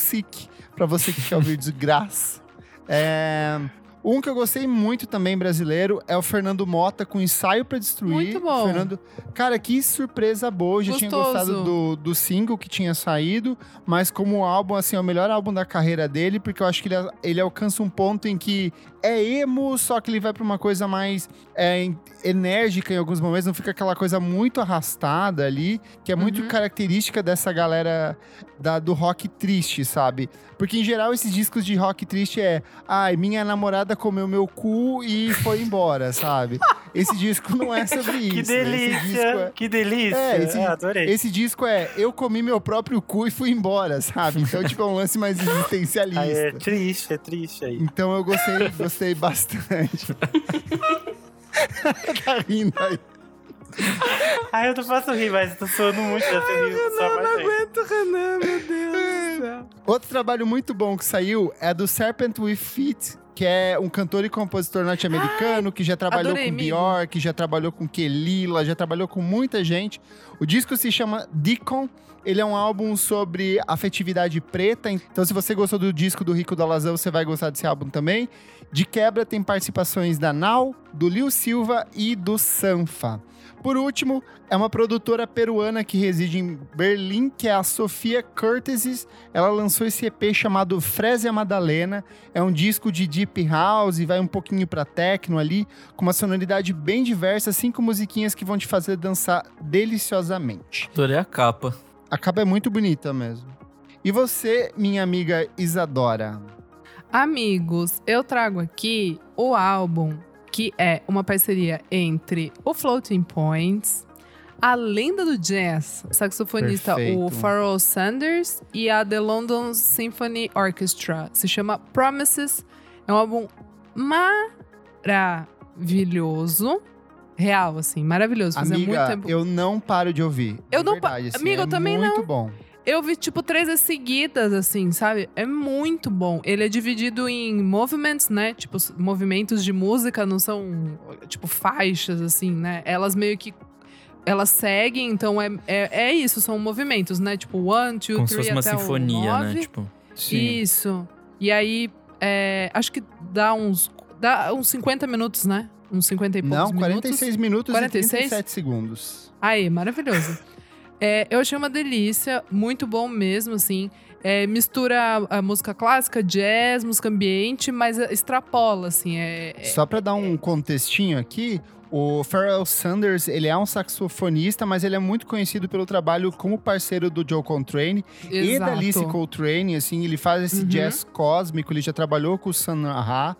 A: Pra você que quer ouvir [laughs] de graça. É. Um que eu gostei muito também brasileiro é o Fernando Mota com Ensaio pra Destruir.
B: Muito bom.
A: Fernando, cara, que surpresa boa. Eu já tinha gostado do, do single que tinha saído, mas como álbum, assim, é o melhor álbum da carreira dele, porque eu acho que ele, ele alcança um ponto em que é emo, só que ele vai pra uma coisa mais é, en- enérgica em alguns momentos, não fica aquela coisa muito arrastada ali, que é muito
B: Uhum.
A: característica dessa galera da, do rock triste, sabe? Porque em geral esses discos de rock triste é, ai, minha namorada comeu meu cu e foi embora, sabe? Esse disco não é sobre isso.
D: Que
A: Esse disco
D: delícia!
A: é-
D: Que delícia!
A: É, esse-
D: Ah, adorei.
A: esse disco é eu comi meu próprio cu e fui embora, sabe? Então, tipo, é um lance mais existencialista.
D: Ah, é triste, é triste aí.
A: Então eu gostei, gostei bastante. [laughs] tá rindo aí.
D: Ah, eu não posso rir, mas tô suando muito dessa rir, só mais gente.
B: aguento, Renan, meu Deus do céu.
A: Outro trabalho muito bom que saiu é do Serpent with Feet, que é um cantor e compositor norte-americano que já trabalhou
B: adorei,
A: com
B: amigo.
A: Bjork, já trabalhou com Kelila, já trabalhou com muita gente. O disco se chama Deacon. Ele é um álbum sobre afetividade preta. Então, se você gostou do disco do Rico da Lazão, você vai gostar desse álbum também. De quebra, tem participações da Nau, do Lil Silva e do Sanfa. Por último, é uma produtora peruana que reside em Berlim, que é a Sofia Curtises. Ela lançou esse EP chamado Frésia Madalena. É um disco de deep house e vai um pouquinho pra techno ali, com uma sonoridade bem diversa, cinco musiquinhas que vão te fazer dançar deliciosamente.
C: Adorei a capa.
A: A capa é muito bonita mesmo. E você, minha amiga Isadora?
B: Amigos, eu trago aqui o álbum que é uma parceria entre o Floating Points, a lenda do jazz, saxofonista
A: Perfeito.
B: o Pharoah Sanders e a The London Symphony Orchestra. Se chama Promises. É um álbum maravilhoso. Real, assim, maravilhoso. Fazia muito
A: Amiga,
B: tempo.
A: eu não paro de ouvir.
B: Eu
A: De
B: não pa-
A: verdade, assim,
B: Amiga,
A: é
B: eu também
A: muito bom.
B: Eu vi, tipo, três seguidas, assim, sabe? É muito bom. Ele é dividido em movements, né? Tipo, movimentos de música, não são, tipo, faixas, assim, né? Elas meio que. Elas seguem, então é, é, é isso, são movimentos, né? Tipo, one, two,
C: Como se
B: three,
C: fosse uma
B: até o
C: sinfonia, né?
B: nove.
C: Tipo,
A: Sim.
B: Isso. E aí, é, acho que dá uns. Dá uns 50 minutos, né? Uns 50 e poucos
A: Não,
B: minutos.
A: 46 minutos
B: 46?
A: e 37 segundos.
B: Aí, maravilhoso. É, eu achei uma delícia, muito bom mesmo, assim. É, mistura a, a música clássica, jazz, música ambiente, mas extrapola, assim. É, é-
A: Só pra dar um contextinho aqui, O Pharrell Sanders, ele é um saxofonista, mas ele é muito conhecido pelo trabalho como parceiro do Joe Coltrane e da Alice Coltrane, assim, ele faz esse
B: Uhum.
A: jazz cósmico, ele já trabalhou com o Sun Ra.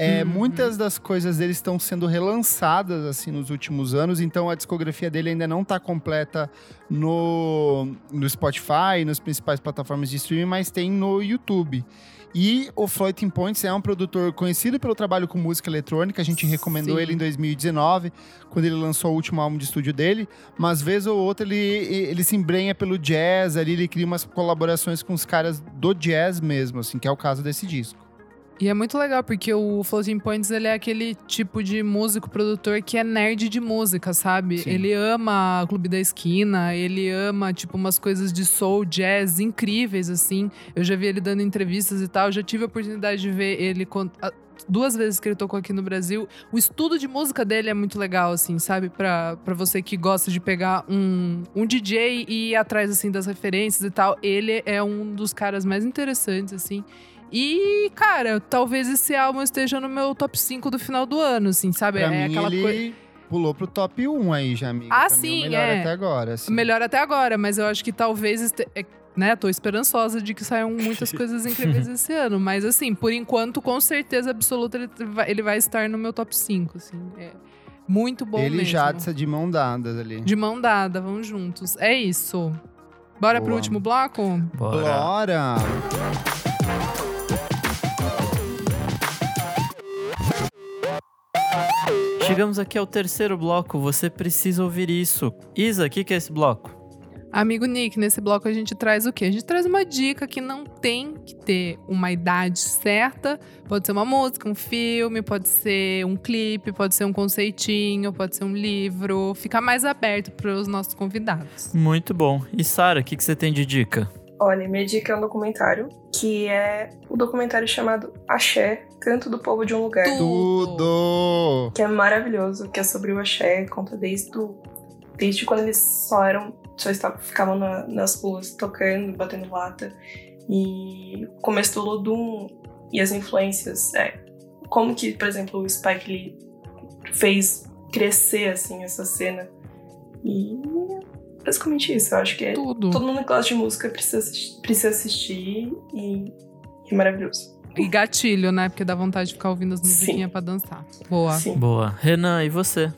A: É,
B: Uhum.
A: Muitas das coisas dele estão sendo relançadas assim nos últimos anos, então a discografia dele ainda não está completa no, no Spotify, nas principais plataformas de streaming, mas tem no YouTube. E o Floating Points é um produtor conhecido pelo trabalho com música eletrônica. A gente recomendou
B: Sim.
A: ele em 2019, quando ele lançou o último álbum de estúdio dele. Mas vez ou outra ele, ele se embrenha pelo jazz ali, ele cria umas colaborações com os caras do jazz mesmo, assim, que é o caso desse disco.
B: E é muito legal, porque o Floating Points, ele é aquele tipo de músico, produtor que é nerd de música, sabe?
A: Sim.
B: Ele ama Clube da Esquina, ele ama, tipo, umas coisas de soul, jazz incríveis, assim. Eu já vi ele dando entrevistas e tal, já tive a oportunidade de ver ele... Duas vezes que ele tocou aqui no Brasil. O estudo de música dele é muito legal, assim, sabe? Pra, pra você que gosta de pegar um, um DJ e ir atrás, assim, das referências e tal. Ele é um dos caras mais interessantes, assim. E, cara, talvez esse álbum esteja no meu top 5 do final do ano, assim, sabe?
A: Pra
B: é
A: mim,
B: aquela
A: ele
B: coisa.
A: pulou pro top 1 aí já, amiga.
B: Ah,
A: Pra mim,
B: sim,
A: o melhor
B: é.
A: até agora. Assim.
B: Melhor até agora, mas eu acho que talvez. Este... é, né, tô esperançosa de que saiam muitas [laughs] coisas incríveis esse ano. Mas, assim, por enquanto, com certeza absoluta, ele vai, ele vai estar no meu top 5, assim. É muito bom
A: ele
B: mesmo.
A: Jadsa de mão dadas ali.
B: De mão dada, vamos juntos. É isso. Bora pro
A: Boa.
B: último bloco?
C: Bora.
A: Bora!
C: Chegamos aqui ao terceiro bloco. Você precisa ouvir isso. Isa, o que, que é esse bloco?
B: Amigo Nick, nesse bloco a gente traz o quê? A gente traz uma dica que não tem que ter uma idade certa. Pode ser uma música, um filme, pode ser um clipe, pode ser um conceitinho, pode ser um livro. Fica mais aberto para os nossos convidados.
C: Muito bom. E Sara, o que, que você tem de dica?
E: Olha, minha dica é um documentário, que é o documentário chamado Axé, Canto do Povo de um Lugar.
B: Tudo.
E: Que é maravilhoso, que é sobre o axé, conta desde, o, desde quando eles só eram, só estavam, ficavam na- nas ruas tocando, batendo lata. E o começo do Lodum e as influências. É, como que, por exemplo, o Spike Lee fez crescer, assim, essa cena. E é basicamente isso, eu acho que é
B: Tudo.
E: Todo mundo que gosta de música precisa, precisa assistir e é maravilhoso.
B: E gatilho, né? Porque dá vontade de ficar ouvindo as musiquinhas pra dançar. Boa.
E: Sim.
C: Boa. Renan, e você?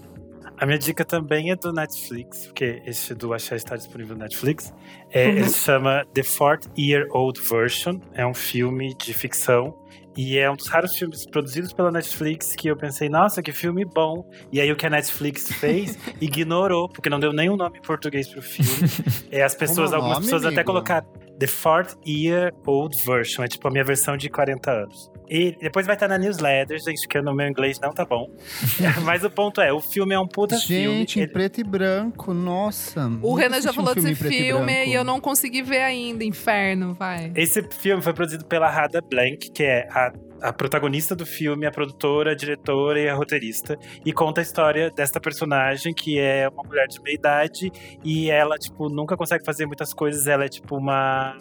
D: A minha dica também é do Netflix, porque esse do Axé está disponível no Netflix. É,
E: Uhum.
D: Ele se chama The Fourth Year Old Version. É um filme de ficção. E é um dos raros filmes produzidos pela Netflix que eu pensei, nossa, que filme bom. E aí o que a Netflix fez, [laughs] ignorou, porque não deu nenhum nome em português pro filme. [laughs] É, as pessoas,
A: Como
D: algumas
A: nome,
D: pessoas até
A: amigo?
D: colocaram The Fourth Year Old Version. É tipo a minha versão de 40 anos. E depois vai estar na newsletter, gente, que no meu inglês não tá bom. [laughs] Mas o ponto é, o filme é um puta filme.
A: Gente, em
D: Ele-
A: preto e branco, nossa.
B: O Renan já
A: assisti um
B: falou desse filme
A: branco.
B: e eu não consegui ver ainda. Inferno, vai.
D: Esse filme foi produzido pela Rada Blank, que é a, a protagonista do filme, a produtora, a diretora e a roteirista. E conta a história desta personagem, que é uma mulher de meia idade. E ela, tipo, nunca consegue fazer muitas coisas. Ela é, tipo, uma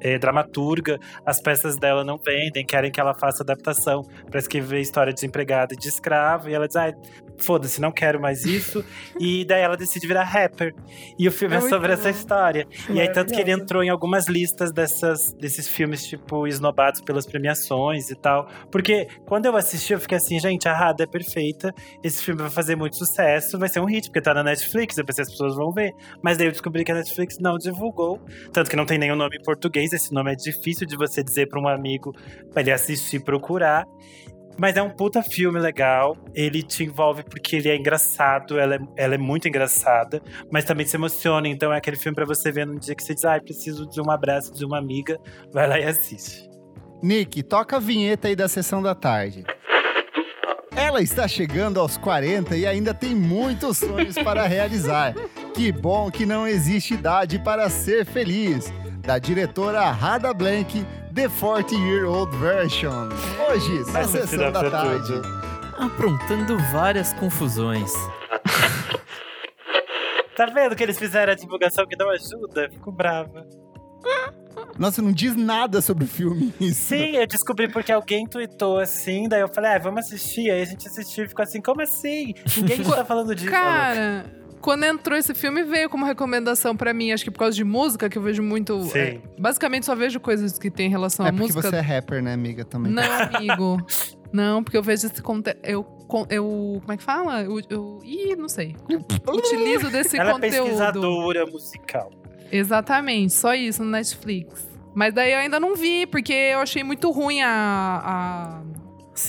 D: é, dramaturga. As peças dela não vendem, querem que ela faça adaptação para escrever história de desempregada e de escravo. E ela diz, ai, foda-se, não quero mais isso. e daí ela decide virar rapper. E o filme
B: É
D: é, sobre essa história. E aí, tanto que ele entrou em algumas listas dessas, desses filmes, tipo, esnobados pelas premiações e tal. Porque quando eu assisti, eu fiquei assim, gente, a Rada é perfeita. Esse filme vai fazer muito sucesso, vai ser um hit, porque tá na Netflix, eu pensei as pessoas vão ver. Mas daí eu descobri que a Netflix não divulgou. Tanto que não tem nenhum nome em português. Esse nome é difícil de você dizer pra um amigo pra ele assistir e procurar. Mas é um puta filme legal. Ele te envolve porque ele é engraçado, ela é, ela é muito engraçada, mas também se emociona. Então é aquele filme pra você ver num dia que você diz, ai, preciso de um abraço de uma amiga. Vai lá e assiste.
A: Nick, toca a vinheta aí da sessão da tarde. Ela está chegando aos 40 e ainda tem muitos sonhos para [laughs] realizar. Que bom que não existe idade para ser feliz. Da diretora Rada Blank, The 40 Year Old Version. Hoje, na sessão da tarde.
D: tudo.
C: Aprontando várias confusões. [laughs]
D: Tá vendo que eles fizeram a divulgação que não ajuda? Fico brava.
A: Nossa, não diz nada sobre o filme isso.
D: Sim, eu descobri porque alguém tweetou assim, daí eu falei, ah, vamos assistir. Aí a gente assistiu e ficou assim, como assim? Ninguém [laughs] tá falando disso.
B: Cara, quando entrou esse filme, veio como recomendação pra mim. Acho que por causa de música, que eu vejo muito.
D: Sim.
B: é, basicamente, só vejo coisas que tem relação
A: É
B: à
A: porque
B: música.
A: você é rapper, né, amiga, também.
B: Não, [laughs] amigo. Não, porque eu vejo esse conteúdo. Eu, eu. Como é que fala? Eu. eu ih, não sei. Utilizo desse
D: Ela é
B: conteúdo.
D: pesquisadora musical.
B: Exatamente, só isso no Netflix. Mas daí eu ainda não vi, porque eu achei muito ruim a,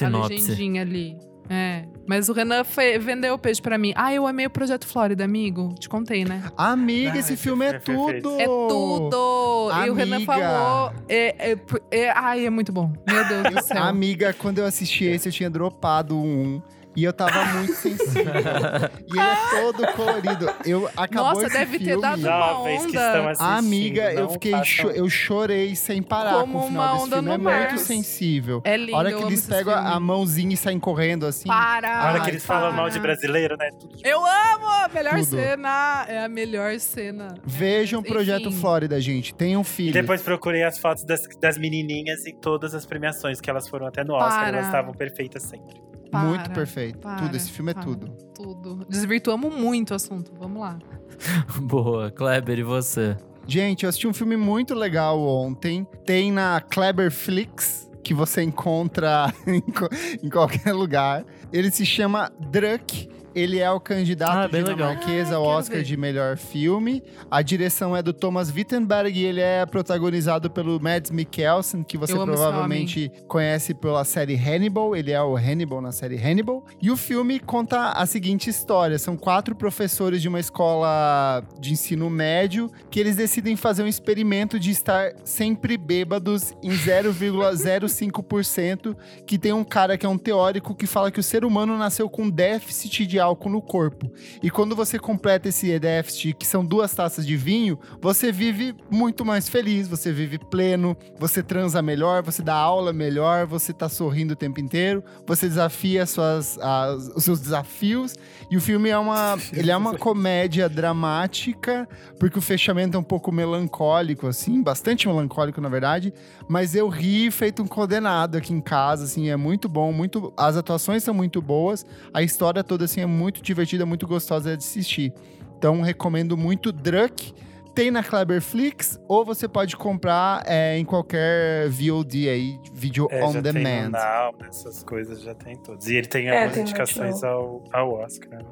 B: a, a legendinha ali. É. Mas o Renan fe- vendeu o peixe pra mim. Ah, eu amei o Projeto Flórida, amigo. Te contei, né?
A: Amiga,
D: Ah,
A: esse filme é
D: é
A: tudo!
B: É tudo! E o Renan
A: Amiga.
B: falou. É, é, é- ai, é muito bom. Meu Deus do [laughs] céu.
A: Amiga, quando eu assisti esse, eu tinha dropado um. E eu tava muito [laughs] sensível. e ele é todo colorido. Eu acabou
B: Nossa,
A: esse
B: deve ter
A: filme,
B: dado uma
D: Jovens que estão
B: onda.
D: assistindo.
A: Amiga, eu fiquei. cho- eu chorei sem parar
B: Como
A: com o final
B: uma
A: desse
B: onda
A: filme.
B: no
A: É
B: mar.
A: muito sensível.
B: É lindo.
A: A hora que eles pegam a, a mãozinha e saem correndo assim.
B: Para!
D: A hora que eles falam
B: para.
D: mal de brasileiro, né? Tudo
B: Eu amo! A melhor
A: Tudo.
B: cena. É a melhor cena.
A: Vejam o
B: Enfim.
A: Projeto Flórida, gente. Tenham filhos.
D: E depois procurei as fotos das, das menininhas em todas as premiações que elas foram até no Oscar.
B: Para.
D: Elas estavam perfeitas sempre.
B: Para,
A: muito perfeito.
B: para,
A: tudo. Esse filme é
B: para.
A: tudo.
B: Tudo. Desvirtuamos muito o assunto. Vamos lá. [laughs]
C: Boa. Kleber, e você?
A: Gente, eu assisti um filme muito legal ontem. Tem na Cleberflix, que você encontra [laughs] em, qualquer lugar. Ele se chama Druck. Ele é o candidato
C: Ah, legal.
A: dinamarquês
B: Ah,
A: ao
B: quero
A: Oscar
B: ver.
A: de melhor filme. A direção é do Thomas Wittenberg e ele é protagonizado pelo Mads Mikkelsen, que você provavelmente conhece pela série Hannibal. Ele é o Hannibal na série Hannibal. E o filme conta a seguinte história: são quatro professores de uma escola de ensino médio que eles decidem fazer um experimento de estar sempre bêbados em [laughs] 0,05%, que tem um cara que é um teórico que fala que o ser humano nasceu com déficit de álcool no corpo. E quando você completa esse déficit, que são duas taças de vinho, você vive muito mais feliz, você vive pleno, você transa melhor, você dá aula melhor, você tá sorrindo o tempo inteiro, você desafia suas, as- os seus desafios. E o filme é uma, [laughs] ele é uma comédia dramática, porque o fechamento é um pouco melancólico, assim, bastante melancólico, na verdade. Mas eu ri feito um condenado aqui em casa, assim, é muito bom, muito. As atuações são muito boas, a história toda, assim, é muito divertida, muito gostosa de assistir. Então, recomendo muito Druck. Tem na Cleberflix, ou você pode comprar é, em qualquer VOD aí, vídeo
D: É,
A: on
D: já tem no
A: demand.
D: Now, essas coisas já tem todos. E ele tem
E: É,
D: algumas
E: tem
D: indicações ao, ao Oscar. né?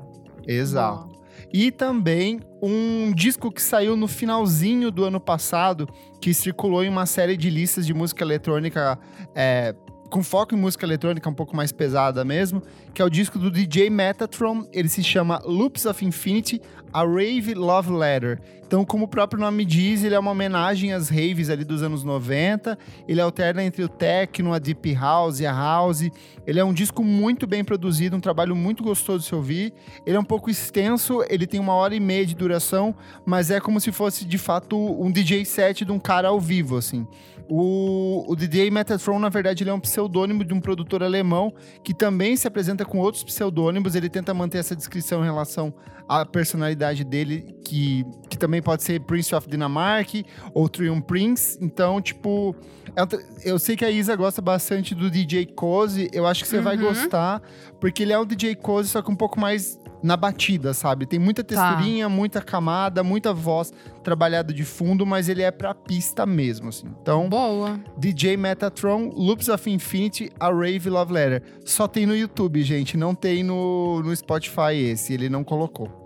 A: Exato. E também um disco que saiu no finalzinho do ano passado, que circulou em uma série de listas de música eletrônica, é, com foco em música eletrônica um pouco mais pesada mesmo, que é o disco do DJ Metatron. Ele se chama Loops of Infinity, a Rave Love Letter. Então, como o próprio nome diz, ele é uma homenagem às raves ali dos anos 90. Ele alterna entre o techno, a deep house e a house. Ele é um disco muito bem produzido, um trabalho muito gostoso de se ouvir. Ele é um pouco extenso, ele tem uma hora e meia de duração, mas é como se fosse de fato um DJ set de um cara ao vivo, assim. O, o DJ Metatron, na verdade, ele é um pseudônimo de um produtor alemão que também se apresenta com outros pseudônimos. Ele tenta manter essa descrição em relação à personalidade dele, que, que também pode ser Prince of Dinamarca ou Triumph Prince. Então, tipo, é eu sei que a Isa gosta bastante do DJ Cozy. Eu acho que você vai
B: Uhum.
A: gostar, porque ele é um DJ Cozy, só que um pouco mais na batida, sabe? Tem muita
B: Tá.
A: texturinha, muita camada, muita voz trabalhada de fundo, mas ele é pra pista mesmo, assim. Então,
B: Boa.
A: DJ Metatron, Loops of Infinity, a Rave Love Letter. Só tem no YouTube, gente. Não tem no, no Spotify esse. Ele não colocou.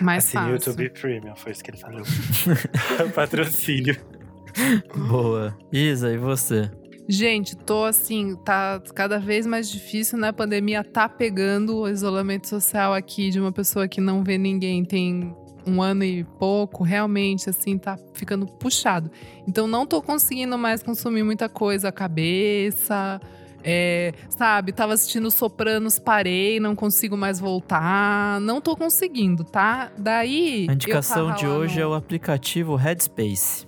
B: Mais
D: Assim,
B: fácil.
D: YouTube Premium, foi isso que ele falou. [laughs] Patrocínio.
C: Boa. Isa, e você?
B: Gente, tô assim, tá cada vez mais difícil, né? A pandemia tá pegando o isolamento social aqui de uma pessoa que não vê ninguém tem um ano e pouco, realmente, assim, tá ficando puxado. Então, não tô conseguindo mais consumir muita coisa, a cabeça. É, sabe, tava assistindo Sopranos, parei, não consigo mais voltar. Não tô conseguindo, tá? Daí.
C: A indicação de hoje
B: no-
C: é o aplicativo Headspace.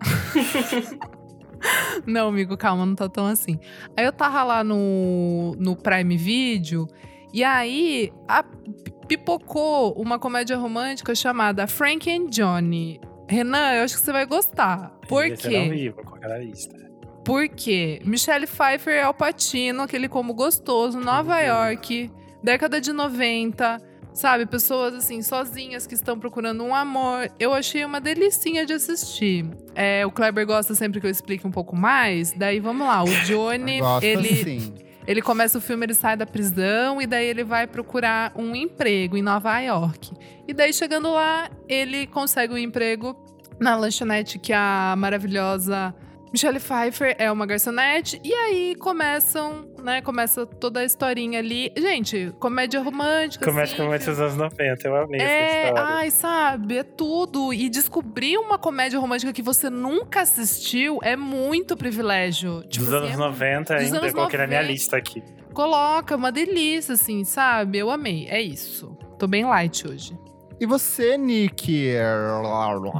C: [laughs] [laughs]
B: Não, amigo, calma, não tá tão assim. Aí eu tava lá no, no Prime Video e aí a- pipocou uma comédia romântica chamada Frank and Johnny. Renan, eu acho que você vai gostar. Por
D: ser
B: quê? Por quê? Michelle Pfeiffer é o Patino, aquele como gostoso, Nova York, década de 90, sabe? Pessoas assim, sozinhas que estão procurando um amor. Eu achei uma delicinha de assistir. É, o Kleber gosta sempre que eu explique um pouco mais. Daí vamos lá, o [laughs] Johnny, ele,
A: sim.
B: ele começa o filme, ele sai da prisão e daí ele vai procurar um emprego em Nova York. E daí chegando lá, ele consegue um emprego na lanchonete que a maravilhosa Michelle Pfeiffer é uma garçonete. E aí começam, né? Começa toda a historinha ali. Gente, comédia romântica.
D: Comédia
B: assim,
D: romântica dos anos 90, eu amei essa
B: é,
D: história.
B: ai, sabe, é tudo. E descobrir uma comédia romântica que você nunca assistiu é muito privilégio. Tipo
D: dos
B: assim,
D: anos
B: é
D: 90
B: dos
D: ainda,
B: anos
D: eu coloquei na minha
B: 90.
D: lista aqui.
B: Coloca, uma delícia, assim, sabe? Eu amei. É isso. Tô bem light hoje.
A: E você, Nick?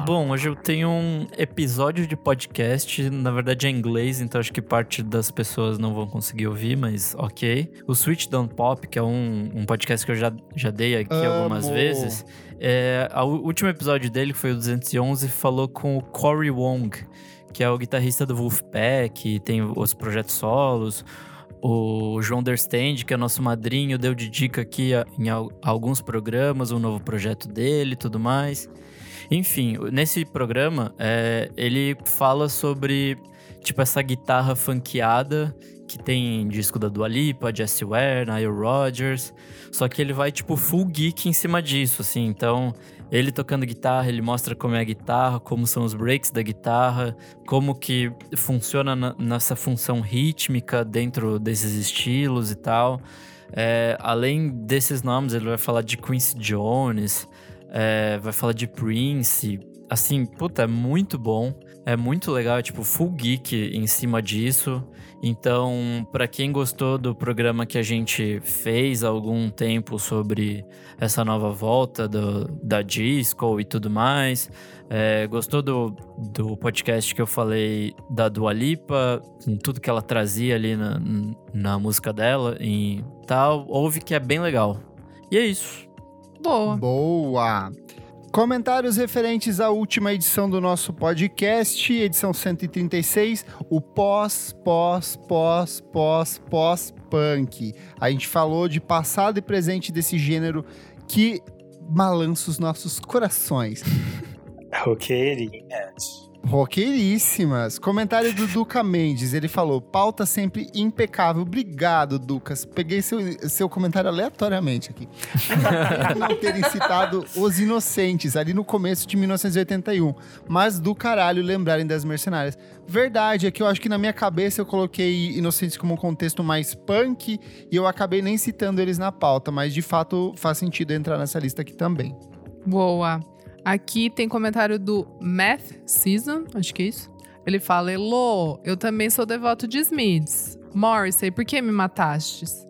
C: Bom, hoje eu tenho um episódio de podcast, na verdade é em inglês, então acho que parte das pessoas não vão conseguir ouvir, mas ok. O Switch Don't Pop, que é um, um podcast que eu já, já dei aqui algumas
A: Amo.
C: vezes, é, o último episódio dele, que foi o 211, falou com o Corey Wong, que é o guitarrista do Wolfpack, tem os projetos solos. O João Derstand, que é nosso madrinho, deu de dica aqui em al- alguns programas, um novo projeto dele e tudo mais. Enfim, nesse programa, é, ele fala sobre, tipo, essa guitarra funkeada que tem disco da Dua Lipa, Jessie Ware, Nile Rodgers. Só que ele vai, tipo, full geek em cima disso, assim. Então, ele tocando guitarra, ele mostra como é a guitarra, como são os breaks da guitarra, como que funciona na- nessa função rítmica dentro desses estilos e tal. É, além desses nomes, ele vai falar de Quincy Jones, é, vai falar de Prince. Assim, puta, é muito bom. É muito legal, é tipo full geek em cima disso. Então, pra quem gostou do programa que a gente fez há algum tempo sobre essa nova volta do, da disco e tudo mais, é, gostou do, do podcast que eu falei da Dua Lipa, com tudo que ela trazia ali na, na música dela e tal, ouve que é bem legal. E é isso.
B: Boa.
A: Boa! Comentários referentes à última edição do nosso podcast, edição 136, o pós, pós, pós, pós, pós punk. A gente falou de passado e presente desse gênero que balança os nossos corações. [laughs]
D: Roqueirinhas.
A: Roqueiríssimas. Comentário do Duca Mendes. Ele falou: pauta sempre impecável. Obrigado, Ducas. Peguei seu, seu comentário aleatoriamente aqui. [laughs] Não terem citado Os Inocentes, ali no começo de 1981. Mas do caralho lembrarem das mercenárias. Verdade, é que eu acho que na minha cabeça eu coloquei Inocentes como um contexto mais punk e eu acabei nem citando eles na pauta, mas de fato faz sentido entrar nessa lista aqui também.
B: Boa. Aqui tem comentário do Math Season, acho que é isso. Ele fala: Elô, eu também sou devoto de Smiths. Morrissey, por que me matastes?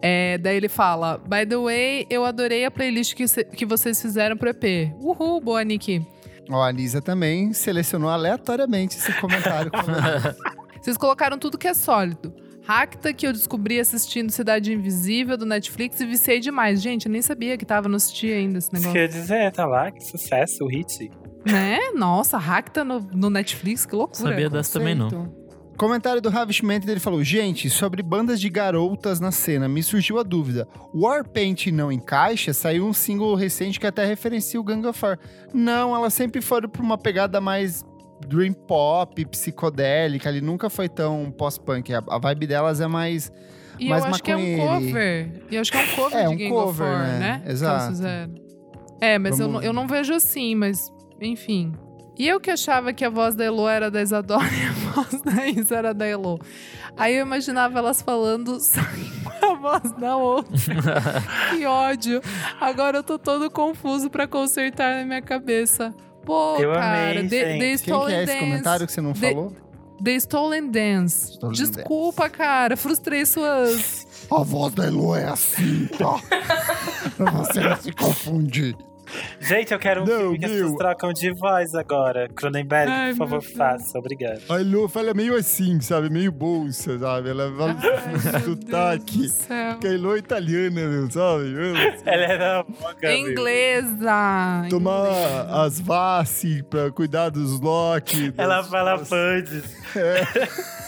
B: É, daí ele fala: By the way, eu adorei a playlist que, que vocês fizeram pro EP. Uhul, boa, Nick.
A: Ó, a Anisa também selecionou aleatoriamente esse comentário. [laughs]
B: Vocês colocaram tudo que é sólido. Racta, que eu descobri assistindo Cidade Invisível do Netflix e viciei demais. Gente, eu nem sabia que tava, não assisti ainda esse negócio.
D: quer dizer, tá lá, que sucesso, o hit.
B: Né? Nossa, Racta no, no Netflix, que loucura.
C: Sabia dessa também não.
A: Comentário do Ravishment, ele falou: Gente, sobre bandas de garotas na cena, me surgiu a dúvida. Warpaint não encaixa? Saiu um single recente que até referencia o Gang of Four. Não, elas sempre foram pra uma pegada mais dream pop, psicodélica. Ali nunca foi tão pós-punk. A, a vibe delas é mais.
B: E
A: Mais
B: eu acho que é um cover. E eu acho que é um cover
A: É,
B: de
A: um
B: Gang
A: cover,
B: of Four,
A: né?
B: né?
A: Exato.
B: É, mas eu, não, eu não vejo assim, mas enfim. E eu que achava que a voz da Elo era da Isadora [laughs] e a voz da Isa era da Elo. Aí eu imaginava elas falando [laughs] a voz da outra. [laughs] que ódio. Agora eu tô todo confuso pra consertar na minha cabeça. Pô,
D: Eu
B: cara,
D: amei,
B: The. The
A: Quem que
B: Stolen
A: é esse
B: Dance.
A: comentário que você não
B: The-
A: falou?
B: The Stolen Dance.
A: Stolen
B: Desculpa, cara. Frustrei suas.
A: A voz da Elo é assim, tá? pra [laughs] você não se confundir.
D: Gente, eu quero um
A: Não,
D: filme que as
A: meu.
D: pessoas trocam de voz agora. Cronenberg,
B: Ai,
D: por favor, faça. Obrigado.
A: A Lu fala meio assim, sabe? Meio bolsa, sabe? Ela fala
B: Ai, [laughs]
A: sotaque.
B: Deus do céu.
A: Que a Elo é italiana, meu, sabe? Meu,
D: Ela era boca,
B: É Inglesa.
A: Tomar
B: inglesa.
A: as vaci pra cuidar dos Loki. [laughs] das-
D: Ela fala
A: das-
D: pundes. [laughs]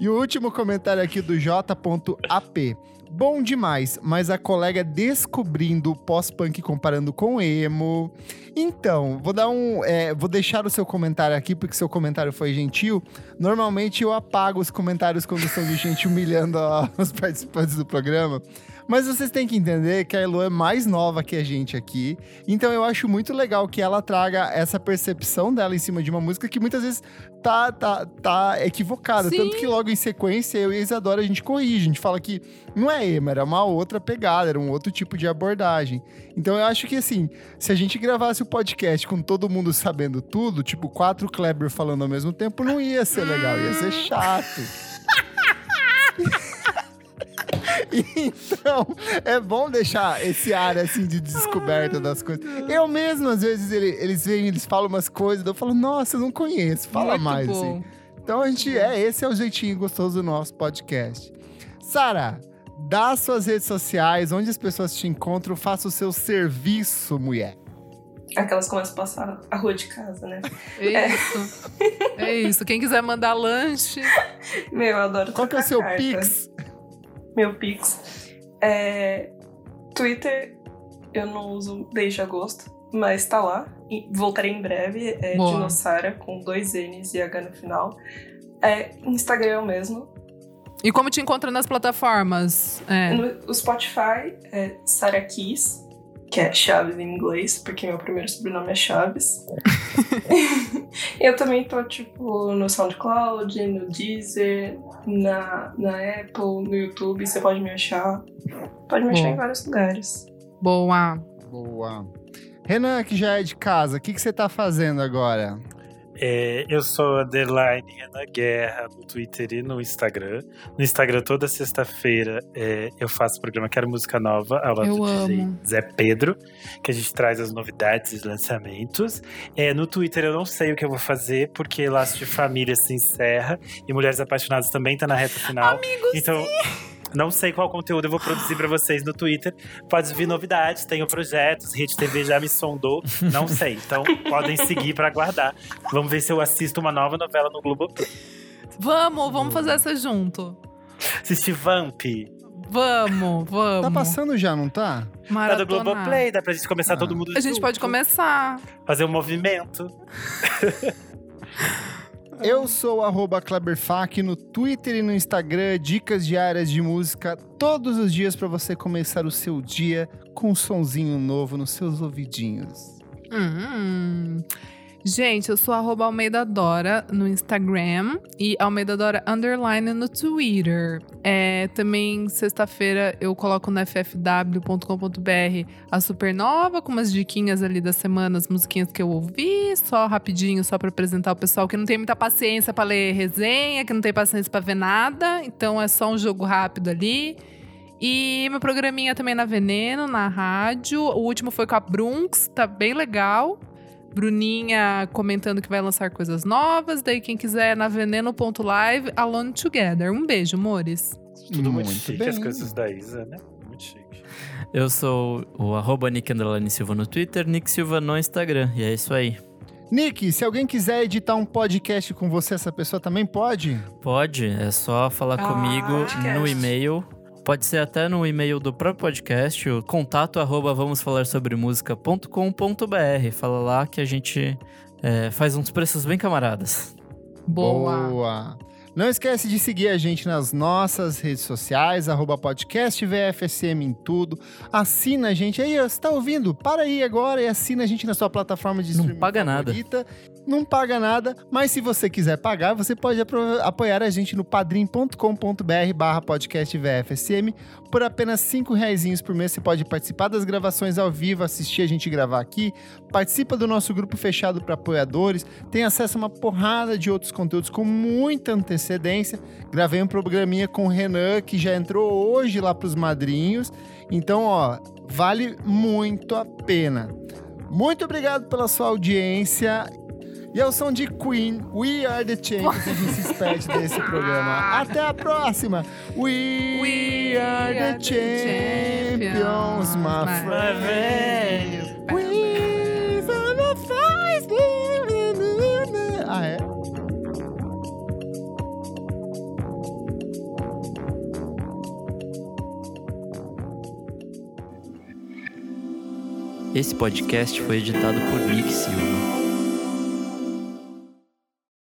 A: E o último comentário aqui do J.AP. Bom demais, mas a colega descobrindo o pós-punk comparando com emo. Então, vou dar um. é, vou deixar o seu comentário aqui, porque seu comentário foi gentil. Normalmente eu apago os comentários quando são de gente humilhando [laughs] os participantes do programa. Mas vocês têm que entender que a Elo é mais nova que a gente aqui. Então eu acho muito legal que ela traga essa percepção dela em cima de uma música que muitas vezes tá, tá, tá equivocada.
B: Sim.
A: Tanto que logo em sequência, eu e a Isadora, a gente corrige. A gente fala que não é emo, era uma outra pegada, era um outro tipo de abordagem. Então eu acho que assim, se a gente gravasse o podcast com todo mundo sabendo tudo, tipo quatro Kleber falando ao mesmo tempo, não ia ser legal, ia ser chato. [laughs] [laughs] Então, é bom deixar esse ar assim de descoberta das coisas. Eu mesmo, às vezes, ele- eles vêm, eles falam umas coisas, eu falo, nossa, eu não conheço, fala
B: Muito
A: mais.
B: bom.
A: Assim. Então a gente é, esse é o jeitinho gostoso do nosso podcast. Sara, dá suas redes sociais, onde as pessoas te encontram, faça o seu serviço, mulher.
E: Aquelas começam a passar a rua de casa, né?
B: É isso. É isso. Quem quiser mandar lanche.
E: Meu, eu adoro
A: Qual que é o seu
E: carta.
A: Pix?
E: Meu Pix. É, Twitter eu não uso desde agosto, mas tá lá. E voltarei em breve. É
B: Boa.
E: Dinossara com dois N's e H no final. É Instagram mesmo.
B: E como te encontra nas plataformas? É.
E: No o Spotify é Sarah Keys, que é Chaves em inglês, porque meu primeiro sobrenome é Chaves. [laughs] eu também tô, tipo, no SoundCloud, no Deezer, na, na Apple, no YouTube, você pode me achar. Pode me achar
B: Bom.
E: em vários lugares.
B: Boa.
A: Boa. Renan, que já é de casa, o que, que você tá fazendo agora?
D: É, eu sou underline Renan Guerra no Twitter e no Instagram. No Instagram, toda sexta-feira, é, eu faço o programa Quero Música Nova, ao lado
B: Eu
D: do DJ
B: amo.
D: Zé Pedro, que a gente traz as novidades e os lançamentos. É, no Twitter eu não sei o que eu vou fazer, porque Laço de Família se encerra e Mulheres Apaixonadas também tá na reta final.
B: Amigos,
D: Então, não sei qual conteúdo eu vou produzir pra vocês no Twitter. Pode vir novidades, tenho projetos, Rede TV já me sondou, não sei. Então, [laughs] podem seguir pra aguardar. Vamos ver se eu assisto uma nova novela no Globo.
B: Vamos, vamos fazer essa junto.
D: Assistir Vamp.
B: Vamos, vamos.
A: Tá passando já, não tá?
D: Tá do
B: Maratonar.
D: Globoplay, dá pra gente começar
A: Ah.
D: todo mundo
B: A gente
D: junto,
B: pode começar.
D: Fazer um movimento. [laughs]
A: Eu sou o no Twitter e no Instagram, dicas diárias de música todos os dias pra você começar o seu dia com um sonzinho novo nos seus ouvidinhos.
B: Hum. Gente, eu sou arroba Almeida Dora no Instagram e Almeida Dora Underline no Twitter. É, também, sexta-feira, eu coloco no ffw.com.br a Supernova com umas diquinhas ali da semana, as musiquinhas que eu ouvi, só rapidinho, só pra apresentar o pessoal que não tem muita paciência pra ler resenha, que não tem paciência pra ver nada. Então é só um jogo rápido ali. E meu programinha também na Veneno, na rádio. O último foi com a Brunx, tá bem legal. Bruninha comentando que vai lançar coisas novas. Daí, quem quiser, na veneno.live, Alone Together. Um beijo, amores.
D: Tudo muito,
A: Muito
D: chique,
A: bem.
D: as coisas da Isa, né? Muito chique.
C: Eu sou o arroba Nick Silva no Twitter, Nick Silva no Instagram. E é isso aí.
A: Nick, se alguém quiser editar um podcast com você, essa pessoa também pode?
C: Pode, é só falar
B: Ah,
C: comigo
E: podcast.
C: no e-mail. Pode ser até no e-mail do próprio podcast, o contato arroba vamos falar sobre música.com.br. Fala lá que a gente é, faz uns preços bem camaradas.
B: Boa.
A: Boa. Não esquece de seguir a gente nas nossas redes sociais, arroba podcast VFSM em tudo. Assina a gente aí, ó, você tá ouvindo? Para aí agora e assina a gente na sua plataforma de
C: Não
A: streaming
C: paga nada.
A: favorita. Não paga nada, mas se você quiser pagar, você pode apoiar a gente no padrim.com.br barra podcast VFSM. Por apenas cinco reaisinhos por mês, você pode participar das gravações ao vivo, assistir a gente gravar aqui, participa do nosso grupo fechado para apoiadores, tem acesso a uma porrada de outros conteúdos com muita antecedência. Gravei um programinha com o Renan, que já entrou hoje lá pros madrinhos. Então, ó, Vale muito a pena. Muito obrigado pela sua audiência. E ao som de Queen, We Are the Champions, a gente se despede desse [laughs] programa. Até a próxima! We,
B: We
A: are the
B: are the
A: champions, my
B: champions,
A: friends. We are the fight. Ah, é?
C: Esse podcast foi editado por Nick Silva.